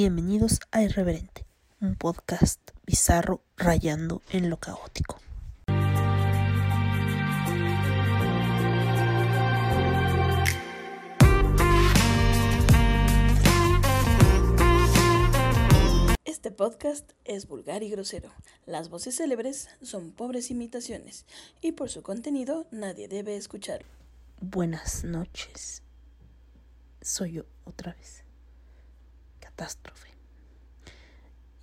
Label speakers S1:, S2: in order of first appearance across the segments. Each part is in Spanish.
S1: Bienvenidos a Irreverente, un podcast bizarro rayando en lo caótico.
S2: Este podcast es vulgar y grosero. Las voces célebres son pobres imitaciones y por su contenido nadie debe escuchar.
S1: Buenas noches. Soy yo otra vez. Catástrofe.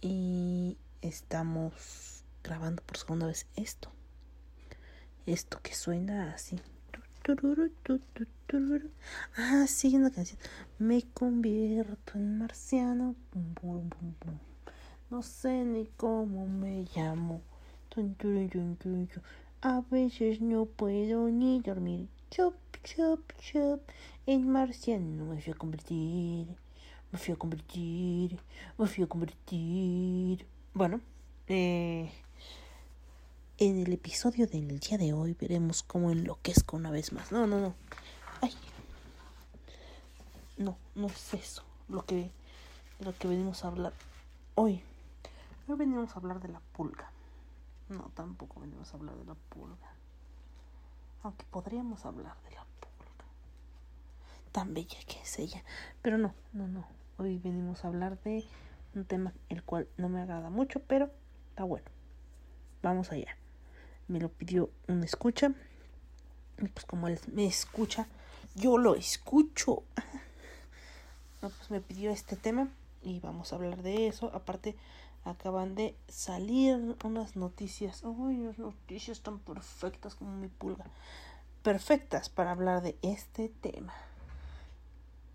S1: Y estamos grabando por segunda vez esto. Esto que suena así. Ah, sí, una canción. Me convierto en marciano. No sé ni cómo me llamo. A veces no puedo ni dormir. Chop, chop, chop. En marciano me fui a convertir. Me fui a convertir. Me fui a convertir. Bueno, eh, en el episodio del día de hoy veremos cómo enloquezco una vez más. No, no, no. Ay. No, no es eso lo que, lo que venimos a hablar hoy. Hoy venimos a hablar de la pulga. No, tampoco venimos a hablar de la pulga. Aunque podríamos hablar de la. Tan bella que es ella. Pero no, no, no. Hoy venimos a hablar de un tema el cual no me agrada mucho, pero está bueno. Vamos allá. Me lo pidió un escucha. Y pues como él me escucha, yo lo escucho. Pues me pidió este tema y vamos a hablar de eso. Aparte, acaban de salir unas noticias. Uy, unas noticias tan perfectas como mi pulga. Perfectas para hablar de este tema.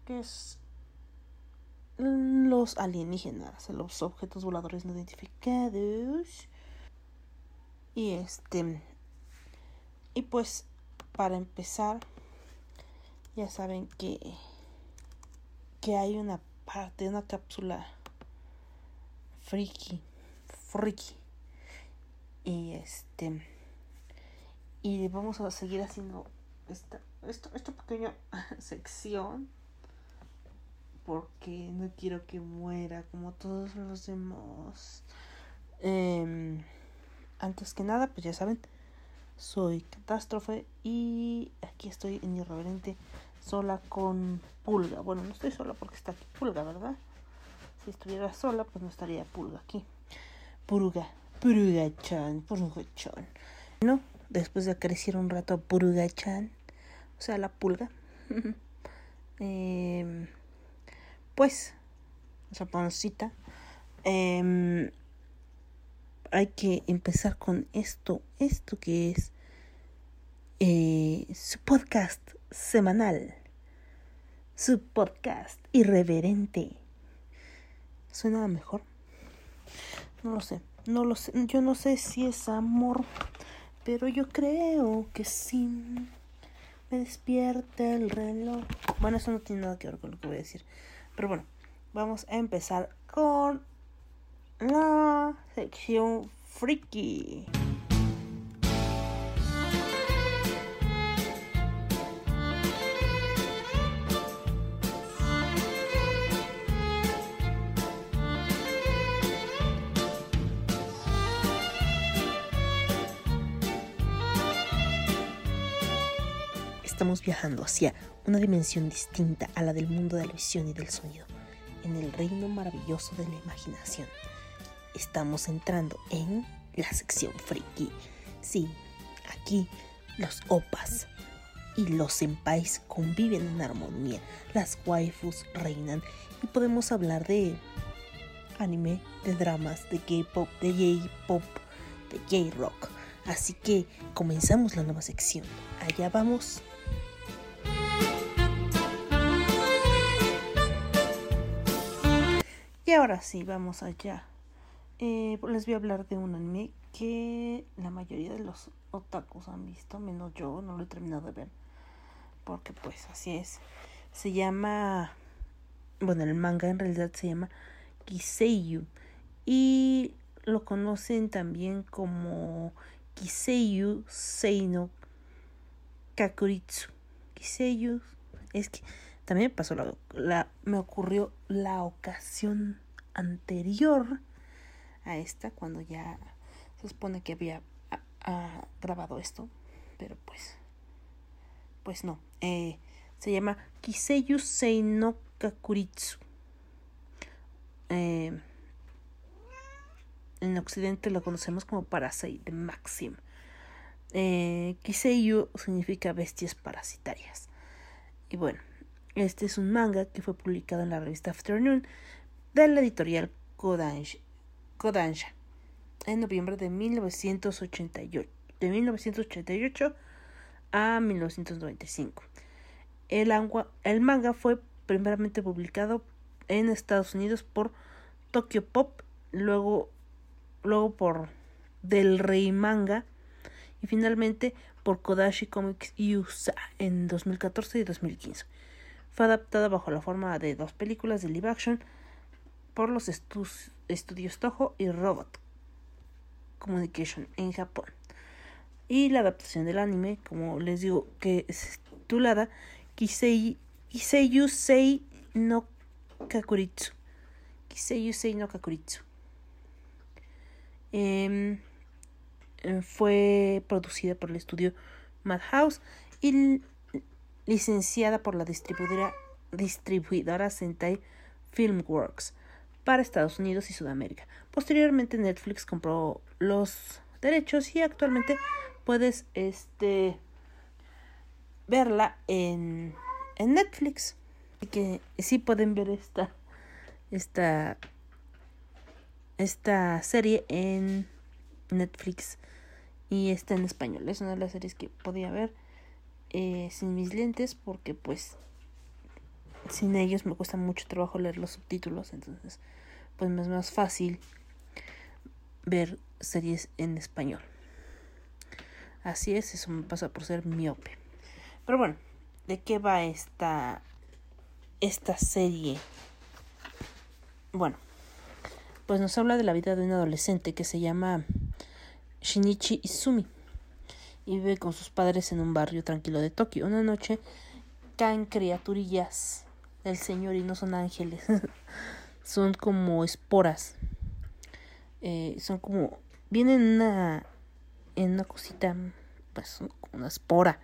S1: Que es los alienígenas, los objetos voladores no identificados. Y este. Y pues, para empezar, ya saben que. Que hay una parte, una cápsula friki. Friki. Y este. Y vamos a seguir haciendo esta, esta, esta pequeña sección. Porque no quiero que muera como todos los demás. Eh, antes que nada, pues ya saben, soy Catástrofe y aquí estoy en Irreverente sola con Pulga. Bueno, no estoy sola porque está aquí Pulga, ¿verdad? Si estuviera sola, pues no estaría Pulga aquí. Purga, Purga-chan, Purga-chan. Bueno, después de acariciar un rato Purga-chan, o sea, la Pulga, eh, pues, esa pancita, eh, hay que empezar con esto, esto que es eh, su podcast semanal, su podcast irreverente. ¿Suena mejor? No lo sé, no lo sé, yo no sé si es amor, pero yo creo que sí. Me despierta el reloj. Bueno, eso no tiene nada que ver con lo que voy a decir. Pero bueno, vamos a empezar con la sección friki. Estamos viajando hacia una dimensión distinta a la del mundo de la visión y del sonido, en el reino maravilloso de la imaginación estamos entrando en la sección friki. Sí, aquí los opas y los senpais conviven en armonía. Las waifus reinan y podemos hablar de anime, de dramas, de K-pop, de J-pop, de J-rock. Así que comenzamos la nueva sección. Allá vamos. Y ahora sí, vamos allá eh, les voy a hablar de un anime que la mayoría de los otakus han visto, menos yo, no lo he terminado de ver. Porque pues así es. Se llama... Bueno, el manga en realidad se llama Kiseiyu. Y lo conocen también como Kiseiyu Seino Kakuritsu. Kiseiyu. Es que también me pasó la. Me ocurrió la ocasión anterior a esta, cuando ya se supone que había grabado esto, pero pues, pues no. Eh, se llama Kiseyu Seino Kakuritsu. Eh, en Occidente lo conocemos como Parasite de Maxim. Eh, Kiseyu significa bestias parasitarias. Y bueno, este es un manga que fue publicado en la revista Afternoon de la editorial Kodansha, en noviembre de 1988, de 1988 a 1995. El, el manga fue primeramente publicado en Estados Unidos por Tokyo Pop, luego, luego por Del Rey Manga y finalmente por Kodashi Comics USA en 2014 y 2015. Fue adaptada bajo la forma de dos películas de live action por los estudios Toho y Robot Communication en Japón. Y la adaptación del anime, como les digo, que es titulada Kisei, Kiseyu no Kakuritsu. Kiseyu Sei no Kakuritsu. Em, eh, fue producida por el estudio Madhouse y licenciada por la distribuidora, distribuidora Sentai Filmworks para Estados Unidos y Sudamérica. Posteriormente Netflix compró los derechos y actualmente puedes este verla en, en Netflix. Así que sí pueden ver esta esta esta serie en Netflix y está en español. Es una de las series que podía ver eh, sin mis lentes porque pues sin ellos me cuesta mucho trabajo leer los subtítulos, entonces pues me es más fácil ver series en español. Así es, eso me pasa por ser miope. Pero bueno, ¿de qué va esta esta serie? Bueno, pues nos habla de la vida de un adolescente que se llama Shinichi Izumi y vive con sus padres en un barrio tranquilo de Tokio. Una noche caen criaturillas del Señor y no son ángeles, son como esporas. Eh, son como vienen en una en una cosita, pues una espora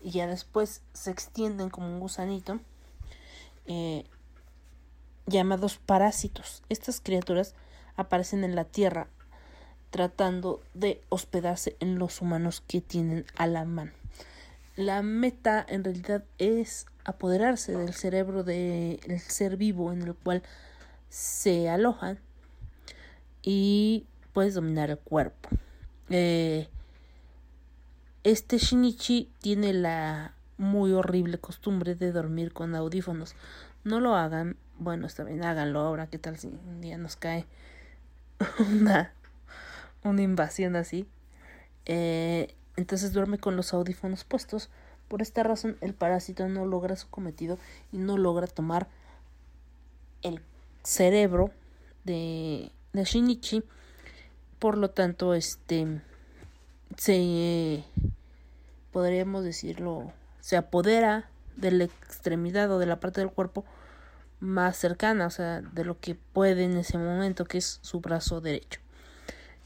S1: y ya después se extienden como un gusanito. Eh, llamados parásitos. Estas criaturas aparecen en la Tierra tratando de hospedarse en los humanos que tienen a la mano. La meta en realidad es apoderarse del cerebro del ser vivo en el cual se alojan y puedes dominar el cuerpo. Eh, este Shinichi tiene la muy horrible costumbre de dormir con audífonos. No lo hagan, bueno, está bien, háganlo ahora, ¿qué tal si un día nos cae una, una invasión así? Eh, entonces duerme con los audífonos puestos. Por esta razón el parásito no logra su cometido y no logra tomar el cerebro de, de Shinichi. Por lo tanto, este se podríamos decirlo, se apodera de la extremidad o de la parte del cuerpo más cercana, o sea, de lo que puede en ese momento, que es su brazo derecho.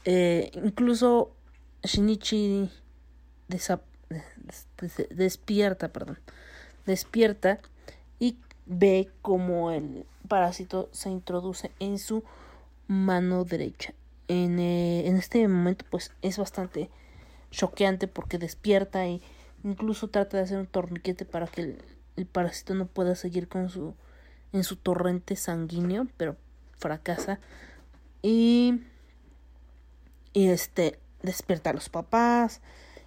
S1: Eh, incluso Shinichi despierta, perdón, despierta y ve como el parásito se introduce en su mano derecha. En, eh, en este momento, pues es bastante choqueante porque despierta y incluso trata de hacer un torniquete para que el, el parásito no pueda seguir con su en su torrente sanguíneo, pero fracasa y y este despierta a los papás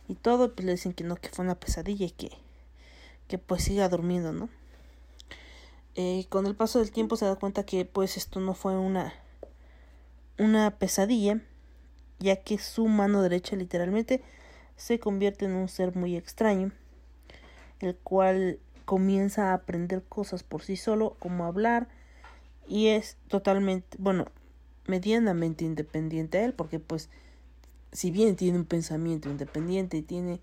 S1: y todo, pues le dicen que no, que fue una pesadilla y que, que pues siga durmiendo, ¿no? Eh, con el paso del tiempo se da cuenta que pues esto no fue una una pesadilla ya que su mano derecha literalmente se convierte en un ser muy extraño, el cual comienza a aprender cosas por sí solo, como hablar, y es totalmente, bueno, medianamente independiente a él, porque pues, si bien tiene un pensamiento independiente y tiene,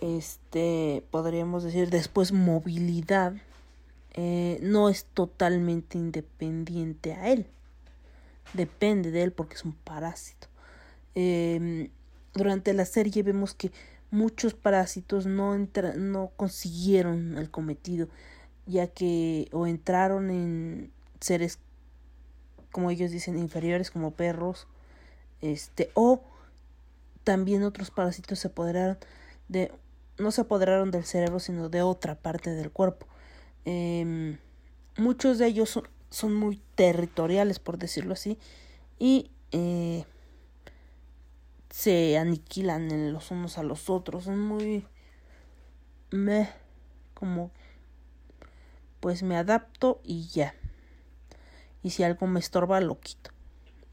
S1: este, podríamos decir, después movilidad, eh, no es totalmente independiente a él. Depende de él porque es un parásito. Em, durante la serie vemos que muchos parásitos no, no consiguieron el cometido, ya que o entraron en seres, como ellos dicen, inferiores como perros, este, o también otros parásitos se apoderaron de, no se apoderaron del cerebro, sino de otra parte del cuerpo. Em, muchos de ellos son, muy territoriales, por decirlo así, y eh, se aniquilan los unos a los otros. Son muy... me... como... pues me adapto y ya. Y si algo me estorba, lo quito.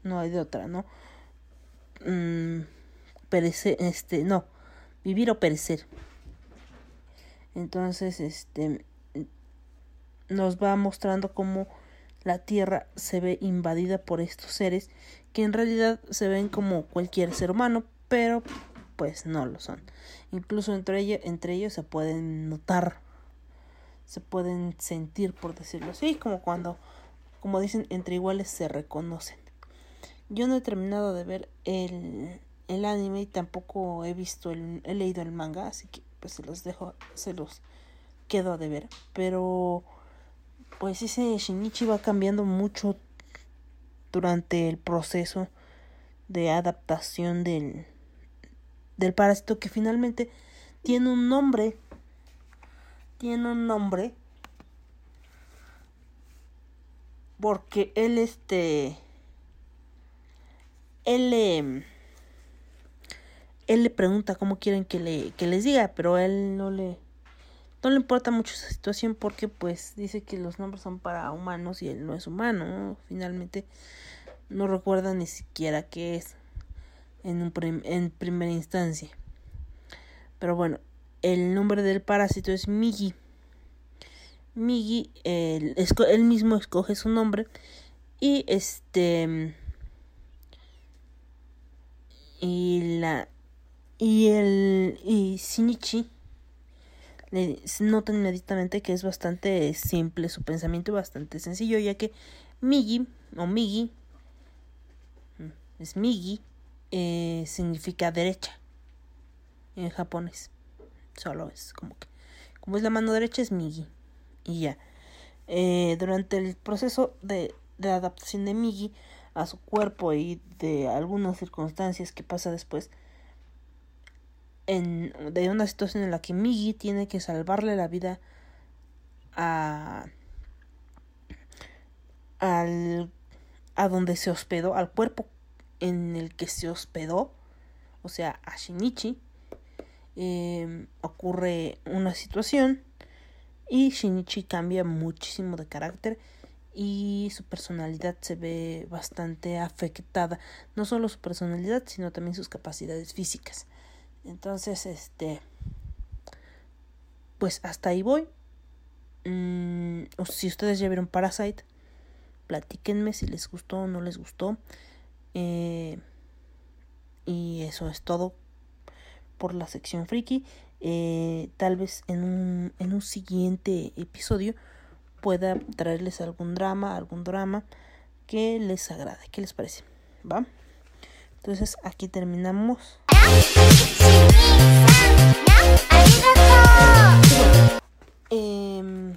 S1: No hay de otra, ¿no? Mm, perecer, este, no. Vivir o perecer. Entonces, este nos va mostrando cómo la Tierra se ve invadida por estos seres que en realidad se ven como cualquier ser humano, pero pues no lo son. Incluso entre, ellos, entre ellos se pueden notar, se pueden sentir, por decirlo así, como cuando, como dicen, entre iguales se reconocen. Yo no he terminado de ver el, el anime y tampoco he visto el, he leído el manga, así que pues se los dejo, se los quedo de ver, pero pues ese Shinichi va cambiando mucho durante el proceso de adaptación del, del parásito que finalmente tiene un nombre. Tiene un nombre. Porque él este... Él le... Él le pregunta cómo quieren que, le, que les diga, pero él no le no le importa mucho esa situación porque pues dice que los nombres son para humanos y él no es humano, finalmente no recuerda ni siquiera qué es en, un en primera instancia. Pero bueno, el nombre del parásito es Migi. Migi, él, mismo escoge su nombre y este y la y el y Shinichi notan inmediatamente que es bastante simple su pensamiento, bastante sencillo, ya que Migi o Migi es Migi eh, significa derecha en japonés. Solo es como que como es la mano derecha es Migi y ya. Eh, durante el proceso de, de adaptación de Migi a su cuerpo y de algunas circunstancias que pasa después, en, de una situación en la que Migi tiene que salvarle la vida a al a donde se hospedó, al cuerpo en el que se hospedó, o sea, a Shinichi, em, ocurre una situación y Shinichi cambia muchísimo de carácter y su personalidad se ve bastante afectada, no solo su personalidad, sino también sus capacidades físicas. Entonces, este, pues hasta ahí voy. Mm, si ustedes ya vieron Parasite, platíquenme si les gustó o no les gustó. Eh, y eso es todo por la sección friki. Eh, tal vez en un, en un siguiente episodio pueda traerles algún drama, algún drama que les agrade. ¿Qué les parece? ¿Va? Entonces aquí terminamos. Em,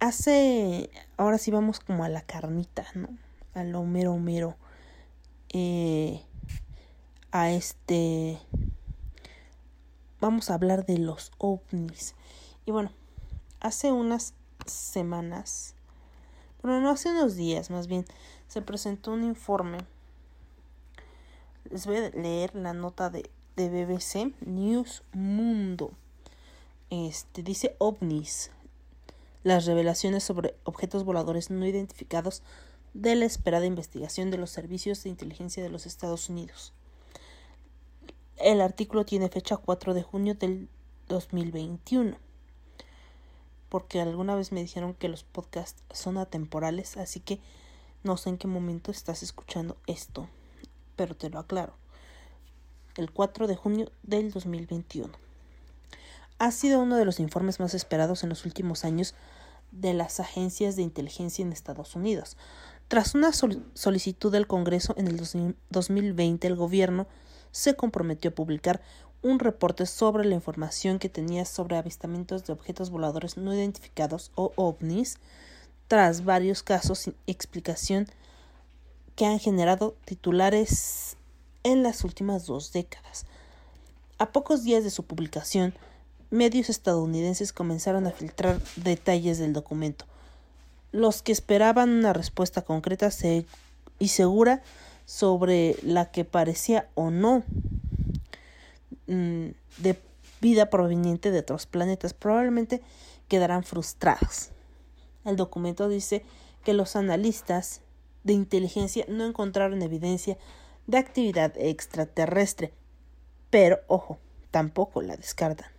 S1: hace, ahora sí vamos como a la carnita, ¿no? A lo mero mero. Eh, a este, vamos a hablar de los ovnis. Y bueno, hace unas semanas, bueno, no hace unos días más bien, se presentó un informe. Les voy a leer la nota de, de BBC News Mundo. Este dice ovnis. Las revelaciones sobre objetos voladores no identificados de la esperada investigación de los servicios de inteligencia de los Estados Unidos. El artículo tiene fecha 4 de junio del 2021 porque alguna vez me dijeron que los podcasts son atemporales, así que no sé en qué momento estás escuchando esto, pero te lo aclaro. El 4 de junio del 2021. ha sido uno de los informes más esperados en los últimos años de las agencias de inteligencia en Estados Unidos. Tras una solicitud del Congreso en el 2020, el gobierno se comprometió a publicar un reporte sobre la información que tenía sobre avistamientos de objetos voladores no identificados o ovnis, tras varios casos sin explicación que han generado titulares en las últimas dos décadas. A pocos días de su publicación, medios estadounidenses comenzaron a filtrar detalles del documento, los que esperaban una respuesta concreta y segura sobre la que parecía o no mm, de vida proveniente de otros planetas probablemente quedarán frustrados. El documento dice que los analistas de inteligencia no encontraron evidencia de actividad extraterrestre, pero ojo, tampoco la descartan.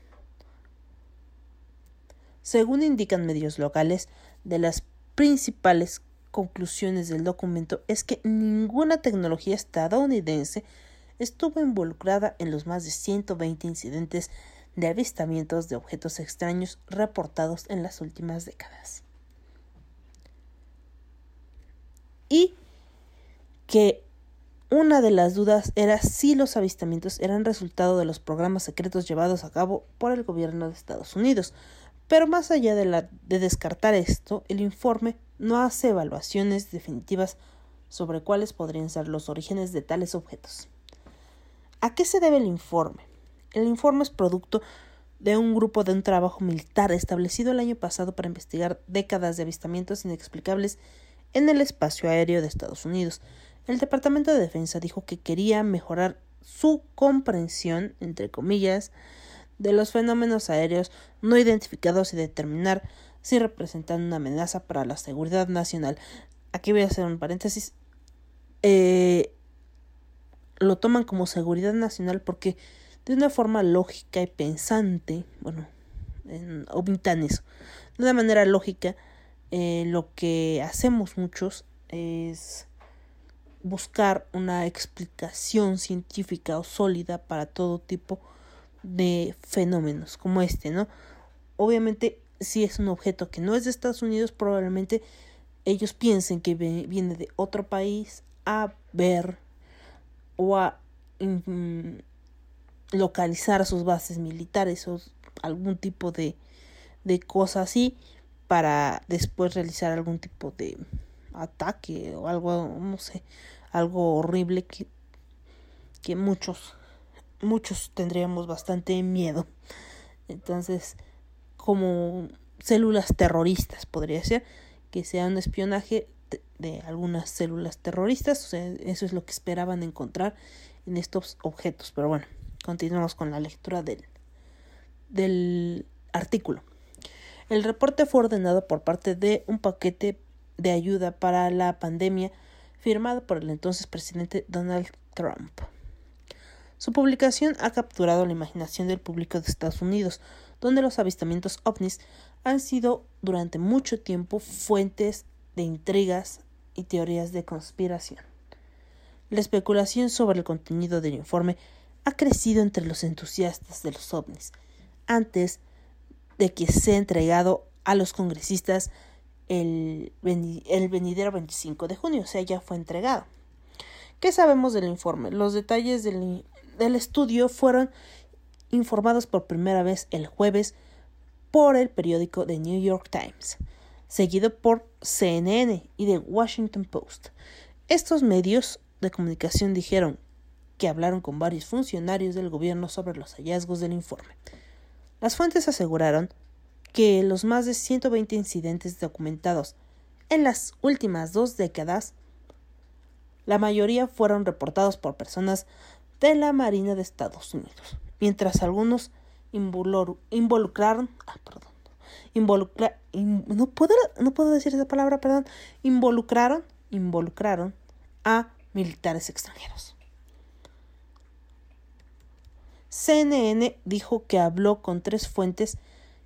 S1: Según indican medios locales, de las principales conclusiones del documento es que ninguna tecnología estadounidense estuvo involucrada en los más de 120 incidentes de avistamientos de objetos extraños reportados en las últimas décadas. Y que una de las dudas era si los avistamientos eran resultado de los programas secretos llevados a cabo por el gobierno de Estados Unidos, pero más allá de, la, de descartar esto, el informe no hace evaluaciones definitivas sobre cuáles podrían ser los orígenes de tales objetos. ¿A qué se debe el informe? El informe es producto de un grupo de un trabajo militar establecido el año pasado para investigar décadas de avistamientos inexplicables en el espacio aéreo de Estados Unidos. El Departamento de Defensa dijo que quería mejorar su comprensión, entre comillas, de los fenómenos aéreos no identificados y determinar si representan una amenaza para la seguridad nacional. Aquí voy a hacer un paréntesis. Eh, lo toman como seguridad nacional porque de una forma lógica y pensante, bueno, en, eso, de una manera lógica, eh, lo que hacemos muchos es buscar una explicación científica o sólida para todo tipo de fenómenos como este, ¿no? Obviamente, si es un objeto que no es de Estados Unidos, probablemente ellos piensen que viene de otro país a ver o a mm, localizar sus bases militares o algún tipo de, de cosa así para después realizar algún tipo de ataque o algo, no sé, algo horrible que, que muchos muchos tendríamos bastante miedo. Entonces, como células terroristas podría ser, que sea un espionaje de, algunas células terroristas, o sea, eso es lo que esperaban encontrar en estos objetos. Pero bueno, continuamos con la lectura del, del artículo. El reporte fue ordenado por parte de un paquete de ayuda para la pandemia firmado por el entonces presidente Donald Trump. Su publicación ha capturado la imaginación del público de Estados Unidos, donde los avistamientos ovnis han sido durante mucho tiempo fuentes de intrigas y teorías de conspiración. La especulación sobre el contenido del informe ha crecido entre los entusiastas de los ovnis, antes de que sea entregado a los congresistas el, el venidero 25 de junio, o sea, ya fue entregado. ¿Qué sabemos del informe? Los detalles del, del estudio fueron informados por primera vez el jueves por el periódico The New York Times, seguido por CNN y The Washington Post. Estos medios de comunicación dijeron que hablaron con varios funcionarios del gobierno sobre los hallazgos del informe. Las fuentes aseguraron que los más de 120 incidentes documentados en las últimas dos décadas, la mayoría fueron reportados por personas de la Marina de Estados Unidos, mientras algunos involucraron, ah, perdón, no, puedo, no puedo decir esa palabra, perdón, involucraron, involucraron a militares extranjeros. CNN dijo que habló con tres fuentes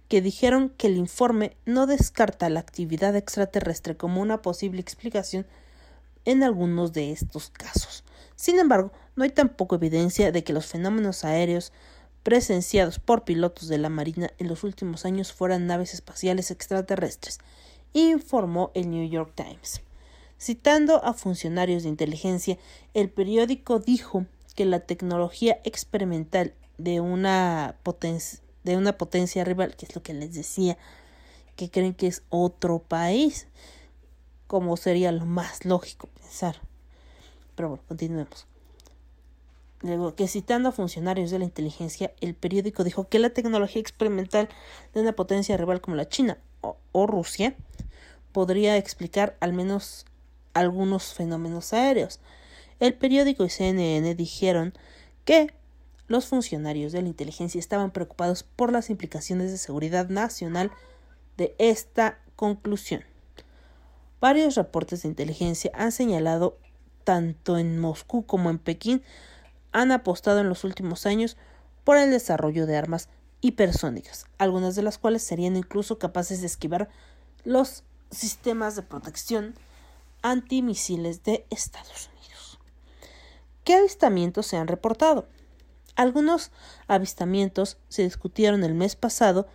S1: que dijeron que el informe no descarta la actividad extraterrestre como una posible explicación en algunos de estos casos. Sin embargo, no hay tampoco evidencia de que los fenómenos aéreos presenciados por pilotos de la Marina en los últimos años fueran naves espaciales extraterrestres, informó el New York Times. Citando a funcionarios de inteligencia, el periódico dijo que la tecnología experimental de una, de una potencia rival, que es lo que les decía, que creen que es otro país, como sería lo más lógico pensar. Pero bueno, continuemos. Luego, que citando a funcionarios de la inteligencia, el periódico dijo que la tecnología experimental de una potencia rival como la China o Rusia podría explicar al menos algunos fenómenos aéreos. El periódico y CNN dijeron que los funcionarios de la inteligencia estaban preocupados por las implicaciones de seguridad nacional de esta conclusión. Varios reportes de inteligencia han señalado, tanto en Moscú como en Pekín, han apostado en los últimos años por el desarrollo de armas hipersónicas, algunas de las cuales serían incluso capaces de esquivar los sistemas de protección antimisiles de Estados Unidos. ¿Qué avistamientos se han reportado? Algunos avistamientos se discutieron el mes pasado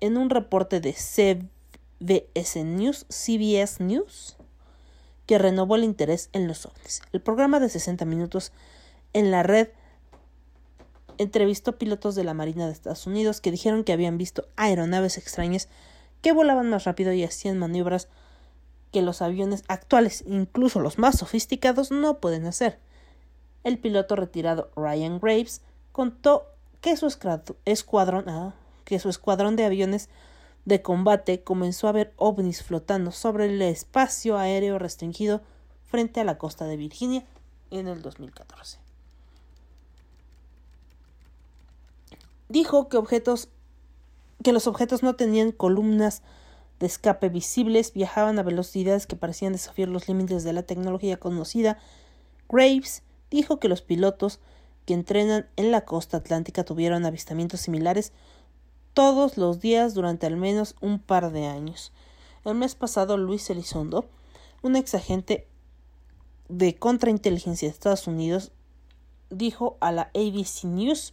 S1: en un reporte de CBS News, CBS News, que renovó el interés en los ovnis. El programa de 60 minutos en la red entrevistó pilotos de la Marina de Estados Unidos que dijeron que habían visto aeronaves extrañas que volaban más rápido y hacían maniobras que los aviones actuales, incluso los más sofisticados, no pueden hacer. El piloto retirado Ryan Graves contó que su escuadrón, ah, que su escuadrón de aviones de combate comenzó a ver ovnis flotando sobre el espacio aéreo restringido frente a la costa de Virginia en el 2014. Dijo que objetos que los objetos no tenían columnas de escape visibles, viajaban a velocidades que parecían desafiar los límites de la tecnología conocida. Graves dijo que los pilotos que entrenan en la costa atlántica tuvieron avistamientos similares todos los días durante al menos un par de años. El mes pasado, Luis Elizondo, un ex agente de contrainteligencia de Estados Unidos, dijo a la ABC News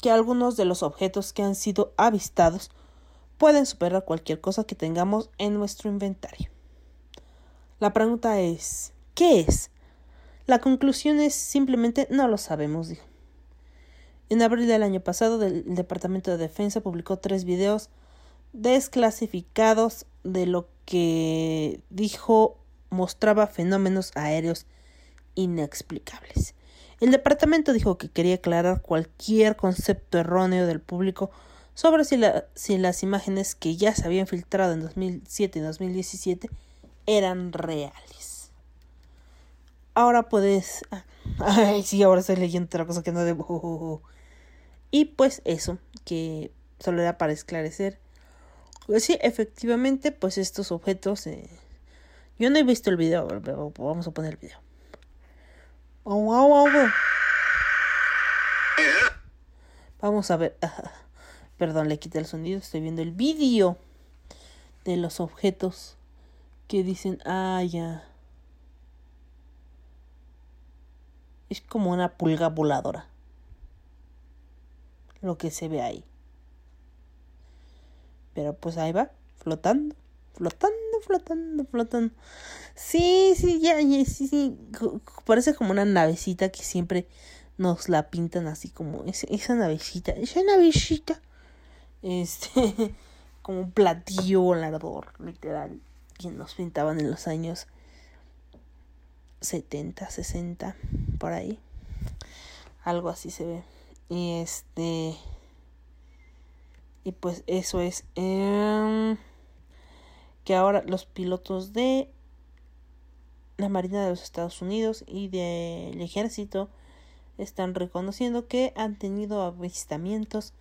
S1: que algunos de los objetos que han sido avistados pueden superar cualquier cosa que tengamos en nuestro inventario. La pregunta es, ¿qué es? La conclusión es simplemente no lo sabemos, dijo. En abril del año pasado, el Departamento de Defensa publicó tres videos desclasificados de lo que dijo mostraba fenómenos aéreos inexplicables. El departamento dijo que quería aclarar cualquier concepto erróneo del público sobre si, si las imágenes que ya se habían filtrado en 2007 y 2017 eran reales. Ahora puedes... Ah, ay, sí, ahora estoy leyendo otra cosa que no debo. Y pues eso, que solo era para esclarecer. Pues sí, efectivamente, pues estos objetos... Eh, yo no he visto el video, vamos a poner el video. Vamos a ver. Perdón, le quité el sonido. Estoy viendo el vídeo de los objetos que dicen, ah, ya. Es como una pulga voladora. Lo que se ve ahí. Pero pues ahí va, flotando, flotando, flotando, flotando. Sí, sí, ya, sí, sí. Parece como una navecita que siempre nos la pintan así como esa navecita, esa navecita. Este, como un platillo volador, literal, que nos pintaban en los años 70, 60, por ahí. Algo así se ve. Y este. Y pues eso es. Em, que ahora los pilotos de la Marina de los Estados Unidos y del Ejército están reconociendo que han tenido avistamientos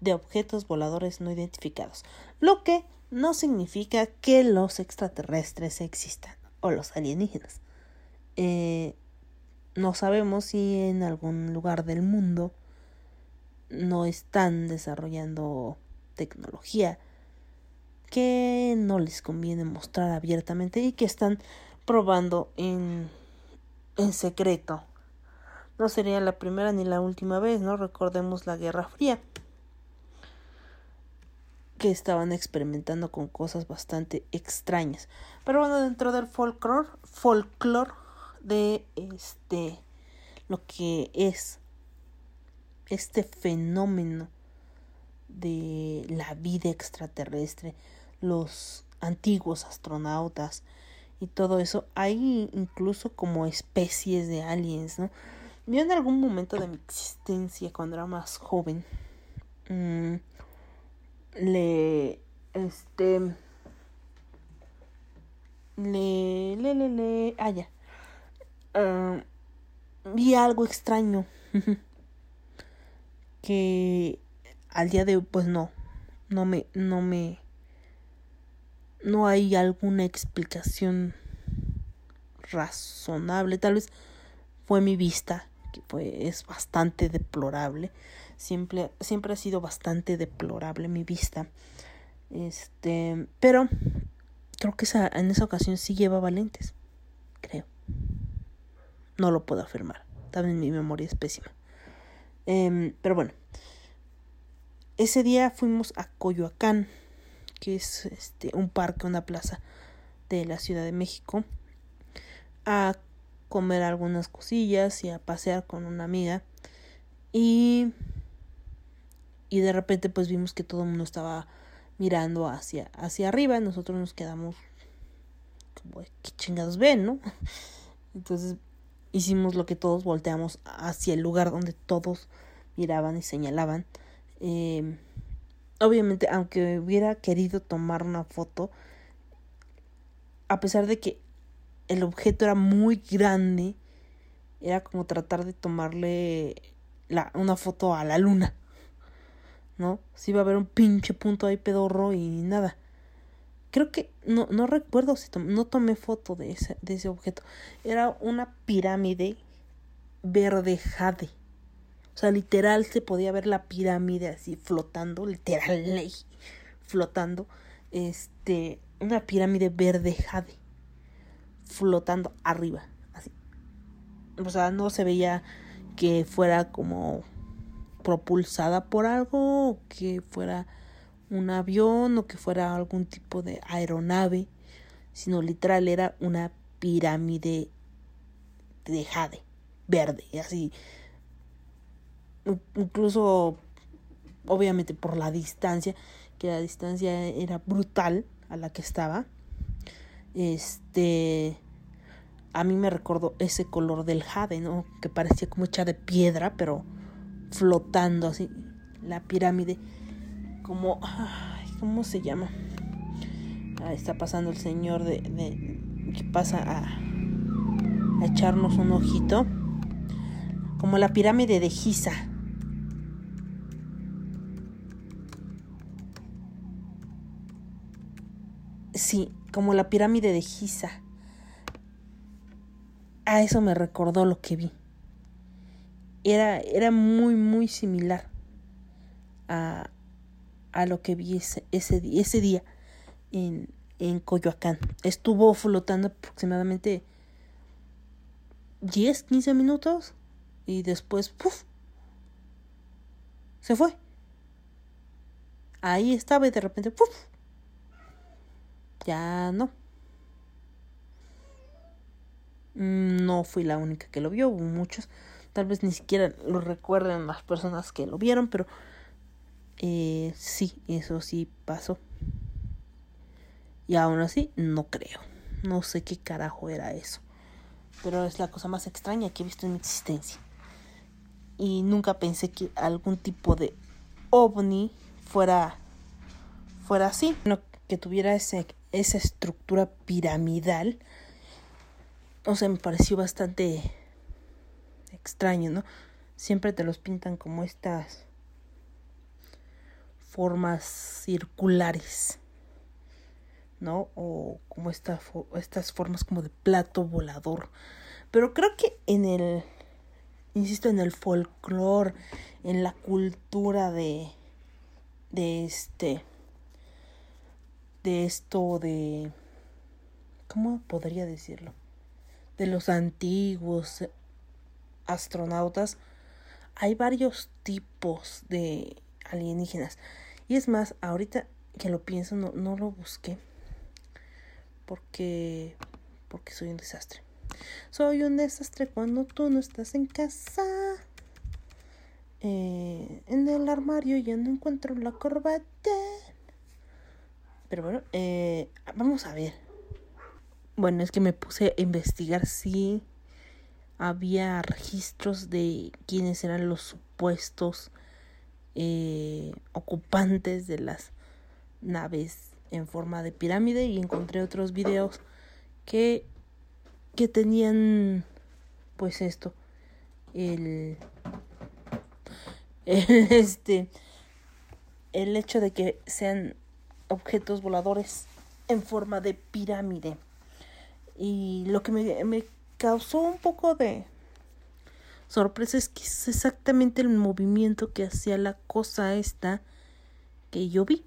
S1: de objetos voladores no identificados, lo que no significa que los extraterrestres existan o los alienígenas. Eh, no sabemos si en algún lugar del mundo no están desarrollando tecnología que no les conviene mostrar abiertamente y que están probando en, en secreto no sería la primera ni la última vez, ¿no? Recordemos la Guerra Fría, que estaban experimentando con cosas bastante extrañas. Pero bueno, dentro del folclore, folclore de este lo que es este fenómeno de la vida extraterrestre, los antiguos astronautas y todo eso, hay incluso como especies de aliens, ¿no? Yo en algún momento de mi existencia, cuando era más joven, mmm, le, este, le, le, le, le, ah, ya, uh, vi algo extraño que al día de hoy pues no no me no me no hay alguna explicación razonable tal vez fue mi vista que pues es bastante deplorable siempre siempre ha sido bastante deplorable mi vista este pero creo que esa en esa ocasión sí llevaba lentes creo no lo puedo afirmar. También mi memoria es pésima. Eh, pero bueno. Ese día fuimos a Coyoacán, que es este, un parque, una plaza de la Ciudad de México, a comer algunas cosillas y a pasear con una amiga. Y, y de repente pues vimos que todo el mundo estaba mirando hacia, hacia arriba. Nosotros nos quedamos como, ¿qué chingados ven, no? Entonces hicimos lo que todos volteamos hacia el lugar donde todos miraban y señalaban. Eh, obviamente, aunque hubiera querido tomar una foto, a pesar de que el objeto era muy grande, era como tratar de tomarle la, una foto a la luna. ¿No? Si iba a haber un pinche punto ahí pedorro y nada creo que no, no recuerdo si no tomé foto de ese, ese objeto. Era una pirámide verde jade. O sea, literal se podía ver la pirámide así flotando, literal flotando. Este, una pirámide verde jade flotando arriba, así. O sea, no se veía que fuera como propulsada por algo, que fuera un avión o que fuera algún tipo de aeronave, sino literal era una pirámide de jade, verde, así. Incluso, obviamente por la distancia, que la distancia era brutal a la que estaba. Este, a mí me recordó ese color del jade, ¿no? Que parecía como hecha de piedra, pero flotando así, la pirámide como, ¿cómo se llama? Ahí está pasando el señor de, de que pasa a, a echarnos un ojito. Como la pirámide de Giza. Sí, como la pirámide de Giza. A eso me recordó lo que vi. Era, era muy, muy similar a, a lo que vi ese, ese, ese día en, en Coyoacán. Estuvo flotando aproximadamente 10, 15 minutos y después ¡puf! se fue. Ahí estaba y de repente ¡puf! ya no. No fui la única que lo vio, hubo muchos. Tal vez ni siquiera lo recuerden las personas que lo vieron, pero eh, sí, eso sí pasó. Y aún así, no creo. No sé qué carajo era eso. Pero es la cosa más extraña que he visto en mi existencia. Y nunca pensé que algún tipo de ovni fuera, fuera así. que tuviera ese, esa estructura piramidal. O sea, me pareció bastante extraño, ¿no? Siempre te los pintan como estas formas circulares, ¿no? O como esta, estas formas como de plato volador. Pero creo que en el, insisto, en el folclore, en la cultura de, de este, de esto de, ¿cómo podría decirlo? De los antiguos astronautas, hay varios tipos de alienígenas. Y es más, ahorita que lo pienso, no, no lo busqué. Porque, porque soy un desastre. Soy un desastre cuando tú no estás en casa. Eh, en el armario ya no encuentro la corbata. Pero bueno, eh, vamos a ver. Bueno, es que me puse a investigar si había registros de quiénes eran los supuestos eh, ocupantes de las naves en forma de pirámide y encontré otros videos que que tenían pues esto. El, el este el hecho de que sean objetos voladores en forma de pirámide. Y lo que me, me causó un poco de sorpresa es que es exactamente el movimiento que hacía la cosa esta que yo vi.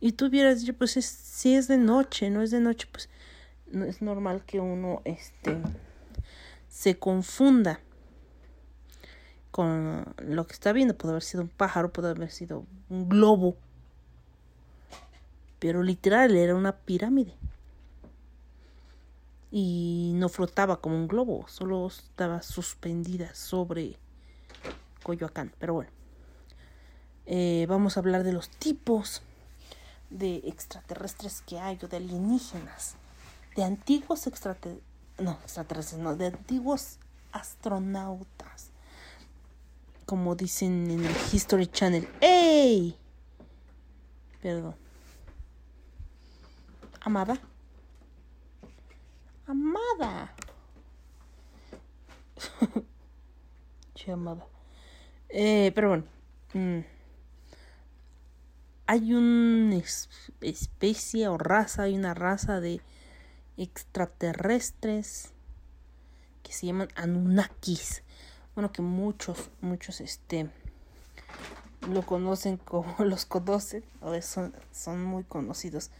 S1: Y tú hubieras dicho, pues si es de noche, no es de noche, pues no es normal que uno este se confunda con lo que está viendo. Puede haber sido un pájaro, puede haber sido un globo. Pero literal era una pirámide y no flotaba como un globo, solo estaba suspendida sobre Coyoacán. Pero bueno, eh, vamos a hablar de los tipos de extraterrestres que hay o de alienígenas, de antiguos extraterrestres, no, extraterrestres, no, de antiguos astronautas, como dicen en el History Channel. ¡Ey! Perdón. Amada amada. amada. Eh, pero bueno. Mm. Hay una especie o raza, hay una raza de extraterrestres que se llaman Anunnakis. Bueno, que muchos, muchos, este, lo conocen como los conocen, son, son muy conocidos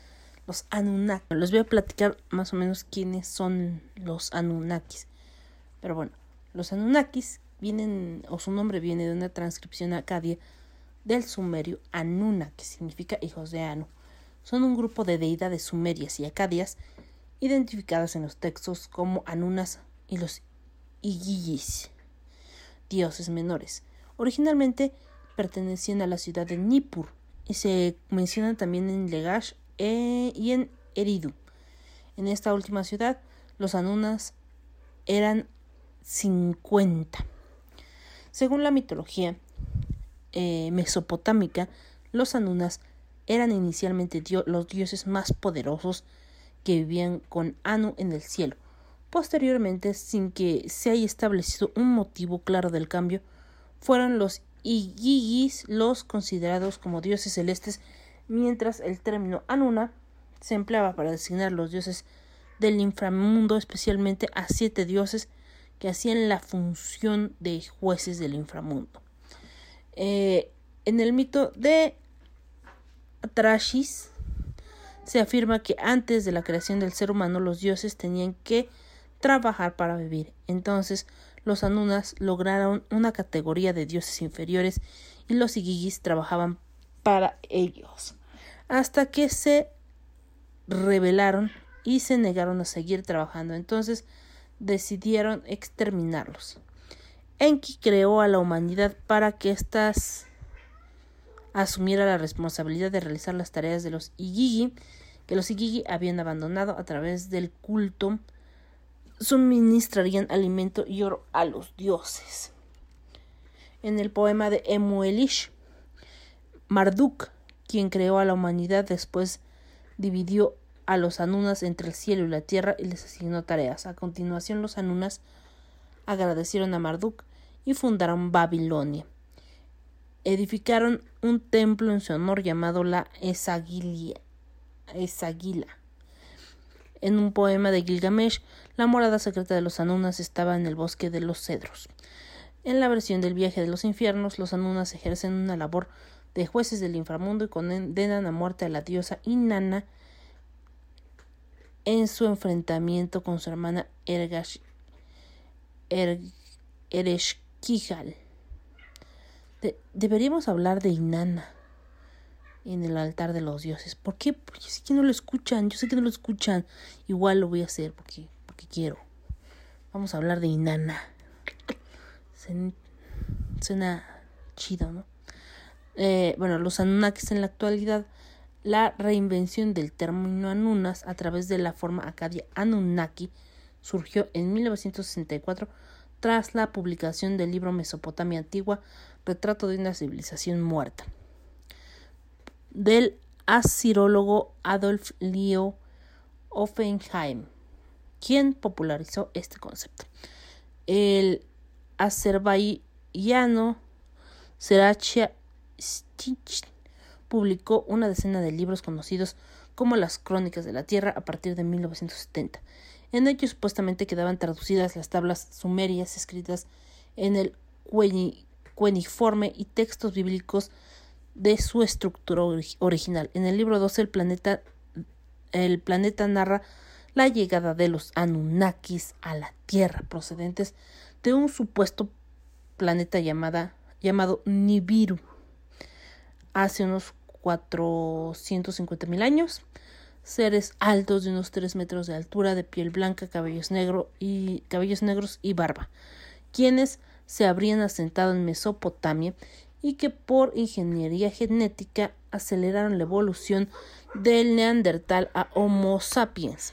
S1: los Anunnaki. Les voy a platicar más o menos quiénes son los Anunnakis. Pero bueno, los Anunnakis vienen, o su nombre viene de una transcripción acadia del sumerio Anuna, que significa hijos de Anu. Son un grupo de deidades sumerias y acadias identificadas en los textos como Anunas y los Igiyis, dioses menores. Originalmente pertenecían a la ciudad de Nippur y se mencionan también en Legash e, y en Eridu. En esta última ciudad, los anunas eran 50. Según la mitología eh, mesopotámica, los anunas eran inicialmente los dioses más poderosos que vivían con Anu en el cielo. Posteriormente, sin que se haya establecido un motivo claro del cambio, fueron los Igigis los considerados como dioses celestes mientras el término Anuna se empleaba para designar los dioses del inframundo, especialmente a siete dioses que hacían la función de jueces del inframundo. Eh, en el mito de Atrashis se afirma que antes de la creación del ser humano los dioses tenían que trabajar para vivir. Entonces los Anunas lograron una categoría de dioses inferiores y los Igigis trabajaban para ellos hasta que se rebelaron y se negaron a seguir trabajando. Entonces decidieron exterminarlos. Enki creó a la humanidad para que éstas asumiera la responsabilidad de realizar las tareas de los Igigi, que los Igigi habían abandonado a través del culto, suministrarían alimento y oro a los dioses. En el poema de Emuelish, Marduk quien creó a la humanidad después dividió a los Anunas entre el cielo y la tierra y les asignó tareas. A continuación los Anunas agradecieron a Marduk y fundaron Babilonia. Edificaron un templo en su honor llamado la Esagila. En un poema de Gilgamesh, la morada secreta de los Anunas estaba en el bosque de los cedros. En la versión del viaje de los infiernos, los Anunas ejercen una labor de jueces del inframundo y condenan a muerte a la diosa Inanna en su enfrentamiento con su hermana Ergash, er Ereshkigal. deberíamos hablar de Inanna en el altar de los dioses. ¿Por qué? Porque sé que no lo escuchan, yo sé que no lo escuchan. Igual lo voy a hacer porque, porque quiero. Vamos a hablar de Inanna. Suena chido, ¿no? Eh, bueno, los Anunnakis en la actualidad, la reinvención del término Anunas a través de la forma acadia Anunnaki surgió en 1964 tras la publicación del libro Mesopotamia Antigua, Retrato de una civilización muerta, del asirólogo Adolf Leo Offenheim, quien popularizó este concepto. El azerbaiyano Serachia Publicó una decena de libros conocidos como las Crónicas de la Tierra a partir de 1970. En ellos supuestamente quedaban traducidas las tablas sumerias escritas en el cueniforme y textos bíblicos de su estructura original. En el libro 12 el planeta, el planeta narra la llegada de los Anunnakis a la Tierra procedentes de un supuesto planeta llamada, llamado Nibiru hace unos 450 mil años seres altos de unos 3 metros de altura, de piel blanca, cabellos, y, cabellos negros y barba, quienes se habrían asentado en Mesopotamia y que por ingeniería genética aceleraron la evolución del neandertal a Homo sapiens,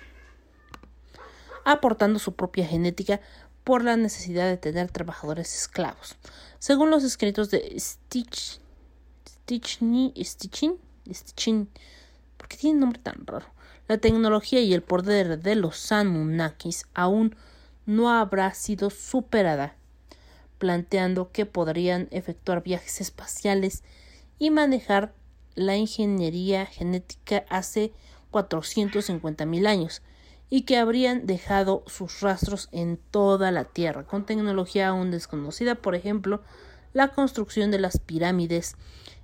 S1: aportando su propia genética por la necesidad de tener trabajadores esclavos. Según los escritos de Stitch, Stitchin ¿Por qué tiene nombre tan raro? La tecnología y el poder de los Anunnakis aún no habrá sido superada, planteando que podrían efectuar viajes espaciales y manejar la ingeniería genética hace 450.000 años y que habrían dejado sus rastros en toda la Tierra, con tecnología aún desconocida, por ejemplo, la construcción de las pirámides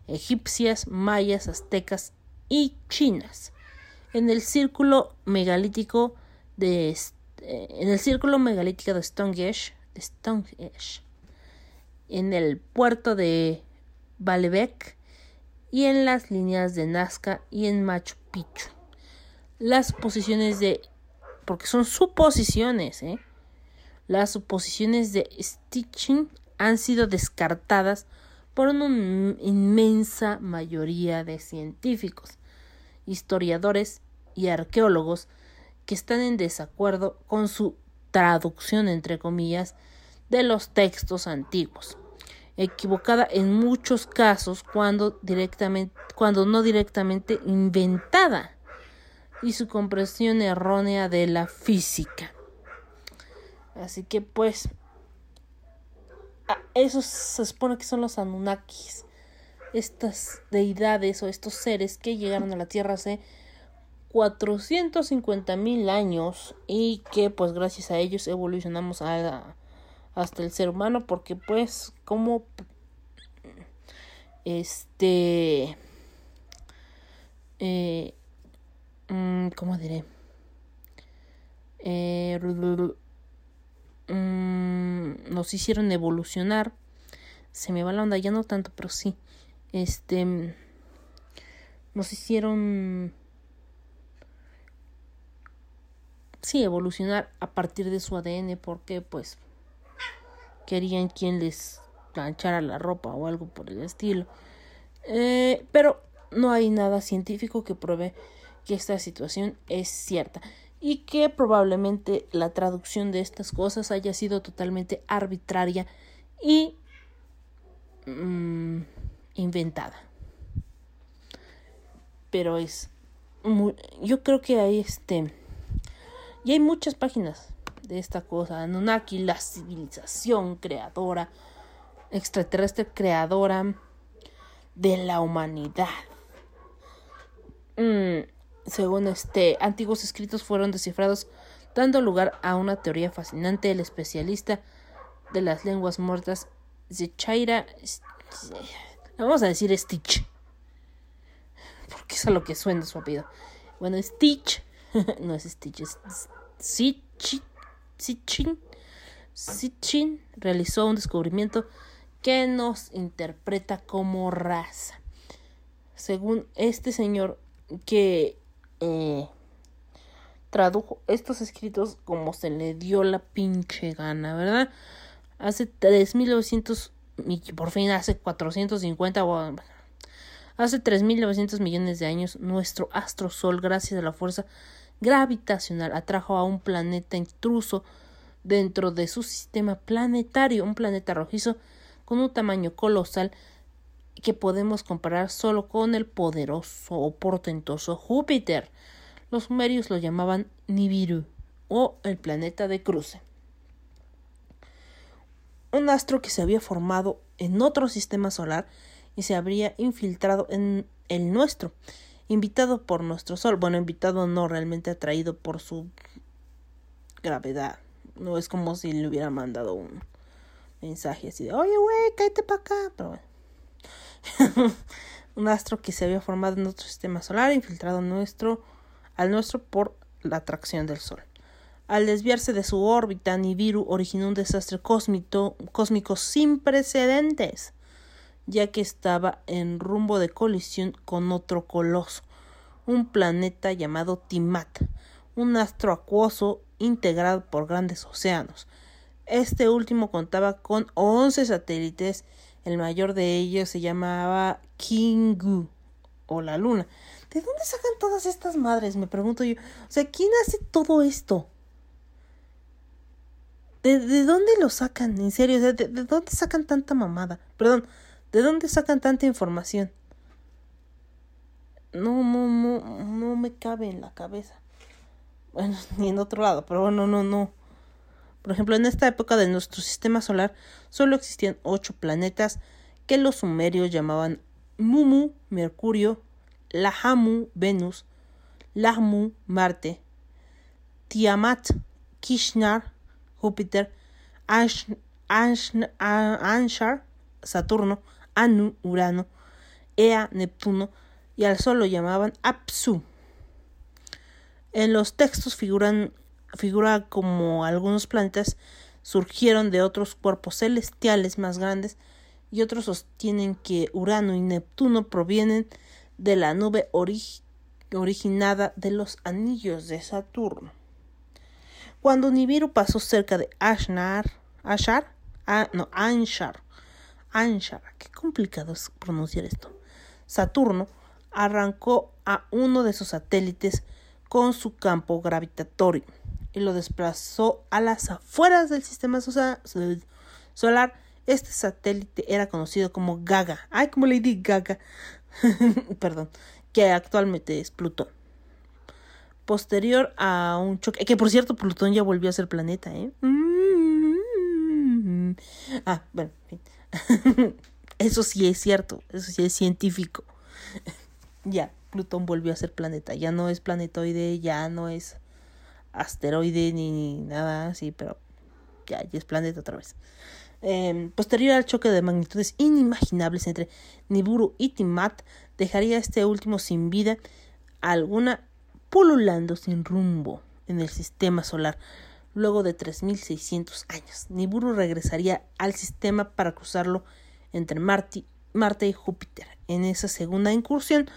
S1: egipcias, mayas, aztecas y chinas. En el círculo megalítico de eh, en el círculo megalítico de Stonehenge, en el puerto de Baalbek y en las líneas de Nazca y en Machu Picchu. Las posiciones de porque son suposiciones, ¿eh? Las suposiciones de Stitching han sido descartadas por una inmensa mayoría de científicos, historiadores y arqueólogos que están en desacuerdo con su traducción, entre comillas, de los textos antiguos, equivocada en muchos casos cuando, directamente, cuando no directamente inventada, y su comprensión errónea de la física. Así que pues esos se supone que son los Anunnakis, estas deidades o estos seres que llegaron a la Tierra hace 450 mil años y que pues gracias a ellos evolucionamos hasta el ser humano porque pues como este eh, mm, ¿cómo diré? Eh, Mm, nos hicieron evolucionar. Se me va la onda, ya no tanto, pero sí. Este. Nos hicieron. Sí, evolucionar a partir de su ADN, porque pues. Querían quien les planchara la ropa o algo por el estilo. Eh, pero no hay nada científico que pruebe que esta situación es cierta y que probablemente la traducción de estas cosas haya sido totalmente arbitraria y mm, inventada. Pero es yo creo que hay este y hay muchas páginas de esta cosa, Anunnaki, la civilización creadora, extraterrestre creadora de la humanidad. Mm, según este, antiguos escritos fueron descifrados, dando lugar a una teoría fascinante. El especialista de las lenguas muertas, Zechaira, vamos a decir Stitch, porque es a lo que suena su apellido. Bueno, Stitch, no es Stitch, es Sitchin, Sitchin realizó un descubrimiento que nos interpreta como raza. Según este señor que eh, tradujo estos escritos como se le dio la pinche gana, ¿verdad? Hace 3.900, por fin hace 450, hace 3.900 millones de años, nuestro astro Sol, gracias a la fuerza gravitacional, atrajo a un planeta intruso dentro de su sistema planetario, un planeta rojizo con un tamaño colosal que podemos comparar solo con el poderoso o portentoso Júpiter. Los sumerios lo llamaban Nibiru o el planeta de cruce. Un astro que se había formado en otro sistema solar y se habría infiltrado en el nuestro, invitado por nuestro Sol. Bueno, invitado no, realmente atraído por su gravedad. No es como si le hubiera mandado un mensaje así de, oye, güey, cállate para acá. Pero bueno. un astro que se había formado en otro sistema solar, infiltrado nuestro, al nuestro por la atracción del Sol. Al desviarse de su órbita, Nibiru originó un desastre cósmico, cósmico sin precedentes, ya que estaba en rumbo de colisión con otro coloso, un planeta llamado Timat, un astro acuoso integrado por grandes océanos. Este último contaba con 11 satélites, el mayor de ellos se llamaba Kingu o la Luna. ¿De dónde sacan todas estas madres? Me pregunto yo. O sea, ¿quién hace todo esto? ¿De, dónde lo sacan? En serio, ¿de, ¿de dónde sacan tanta mamada? Perdón, ¿de dónde sacan tanta información? No, no, no, no me cabe en la cabeza. Bueno, ni en otro lado, pero bueno, no, no. Por ejemplo, en esta época de nuestro sistema solar solo existían ocho planetas que los sumerios llamaban Mumu, Mercurio, Lahamu, Venus, Lahmu, Marte, Tiamat, Kishnar, Júpiter, Anshar, Saturno, Anu, Urano, Ea, Neptuno, y al Sol lo llamaban Apsu. En los textos figuran, figura como algunos planetas surgieron de otros cuerpos celestiales más grandes y otros sostienen que Urano y Neptuno provienen de la nube originada de los anillos de Saturno. Cuando Nibiru pasó cerca de Ashnar, Ashar, ah, no, Anshar, Anshar, qué complicado es pronunciar esto. Saturno arrancó a uno de sus satélites con su campo gravitatorio y lo desplazó a las afueras del sistema solar. Este satélite era conocido como Gaga. Ay, como Lady Gaga. Perdón. Que actualmente es Plutón. Posterior a un choque. Que por cierto, Plutón ya volvió a ser planeta, ¿eh? Ah, bueno, Eso sí es cierto. Eso sí es científico. ya. Plutón volvió a ser planeta. Ya no es planetoide, ya no es asteroide ni, nada así, pero ya, ya es planeta otra vez. Em, posterior al choque de magnitudes inimaginables entre Nibiru y Tiamat, dejaría este último sin vida alguna pululando sin rumbo en el sistema solar. Luego de 3.600 años, Nibiru regresaría al sistema para cruzarlo entre Marte, Marte y Júpiter. En esa segunda incursión,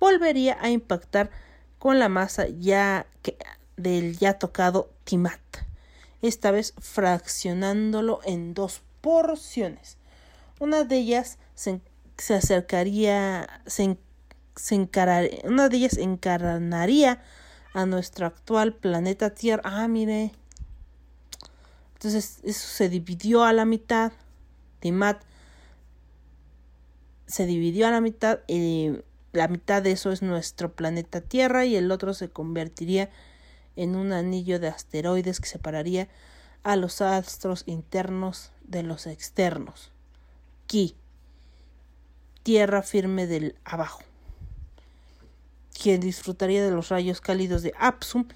S1: volvería a impactar con la masa ya que, del ya tocado Timat, esta vez fraccionándolo en dos porciones. Una de ellas se, acercaría, se, una de ellas encarnaría a nuestro actual planeta Tierra. Ah, mire. Entonces eso se dividió a la mitad. Timat se dividió a la mitad y la mitad de eso es nuestro planeta Tierra y el otro se convertiría en un anillo de asteroides que separaría a los astros internos de los externos. Ki, tierra firme del abajo, quien disfrutaría de los rayos cálidos de Apsum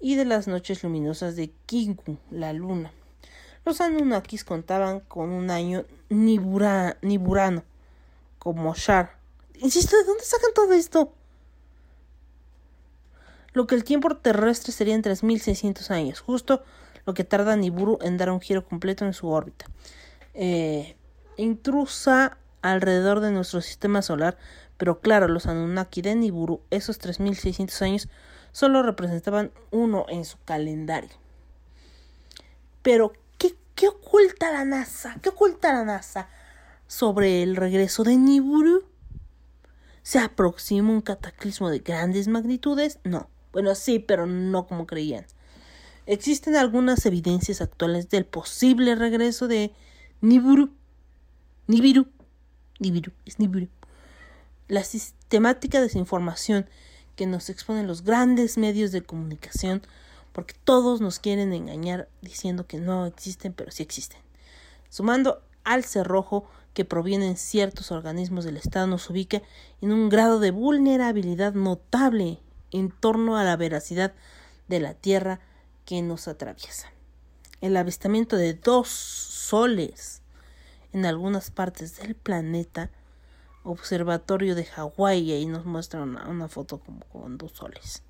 S1: y de las noches luminosas de Kingu, la luna. Los Anunnakis contaban con un año niburano, como Shar, Insisto, ¿de dónde sacan todo esto? Lo que el tiempo terrestre sería en 3.600 años, justo lo que tarda Nibiru en dar un giro completo en su órbita. Eh, intrusa alrededor de nuestro sistema solar, pero claro, los Anunnaki de Nibiru, esos 3600 años, solo representaban uno en su calendario. Pero, ¿qué, qué oculta la NASA? ¿Qué oculta la NASA sobre el regreso de Nibiru? ¿Se aproxima un cataclismo de grandes magnitudes? No. Bueno, sí, pero no como creían. Existen algunas evidencias actuales del posible regreso de Nibiru. Nibiru. Nibiru. Es Nibiru. La sistemática desinformación que nos exponen los grandes medios de comunicación porque todos nos quieren engañar diciendo que no existen, pero sí existen. Sumando al cerrojo que provienen ciertos organismos del Estado nos ubica en un grado de vulnerabilidad notable en torno a la veracidad de la Tierra que nos atraviesa. El avistamiento de dos soles en algunas partes del planeta, observatorio de Hawái, ahí nos muestra una, foto como con dos soles,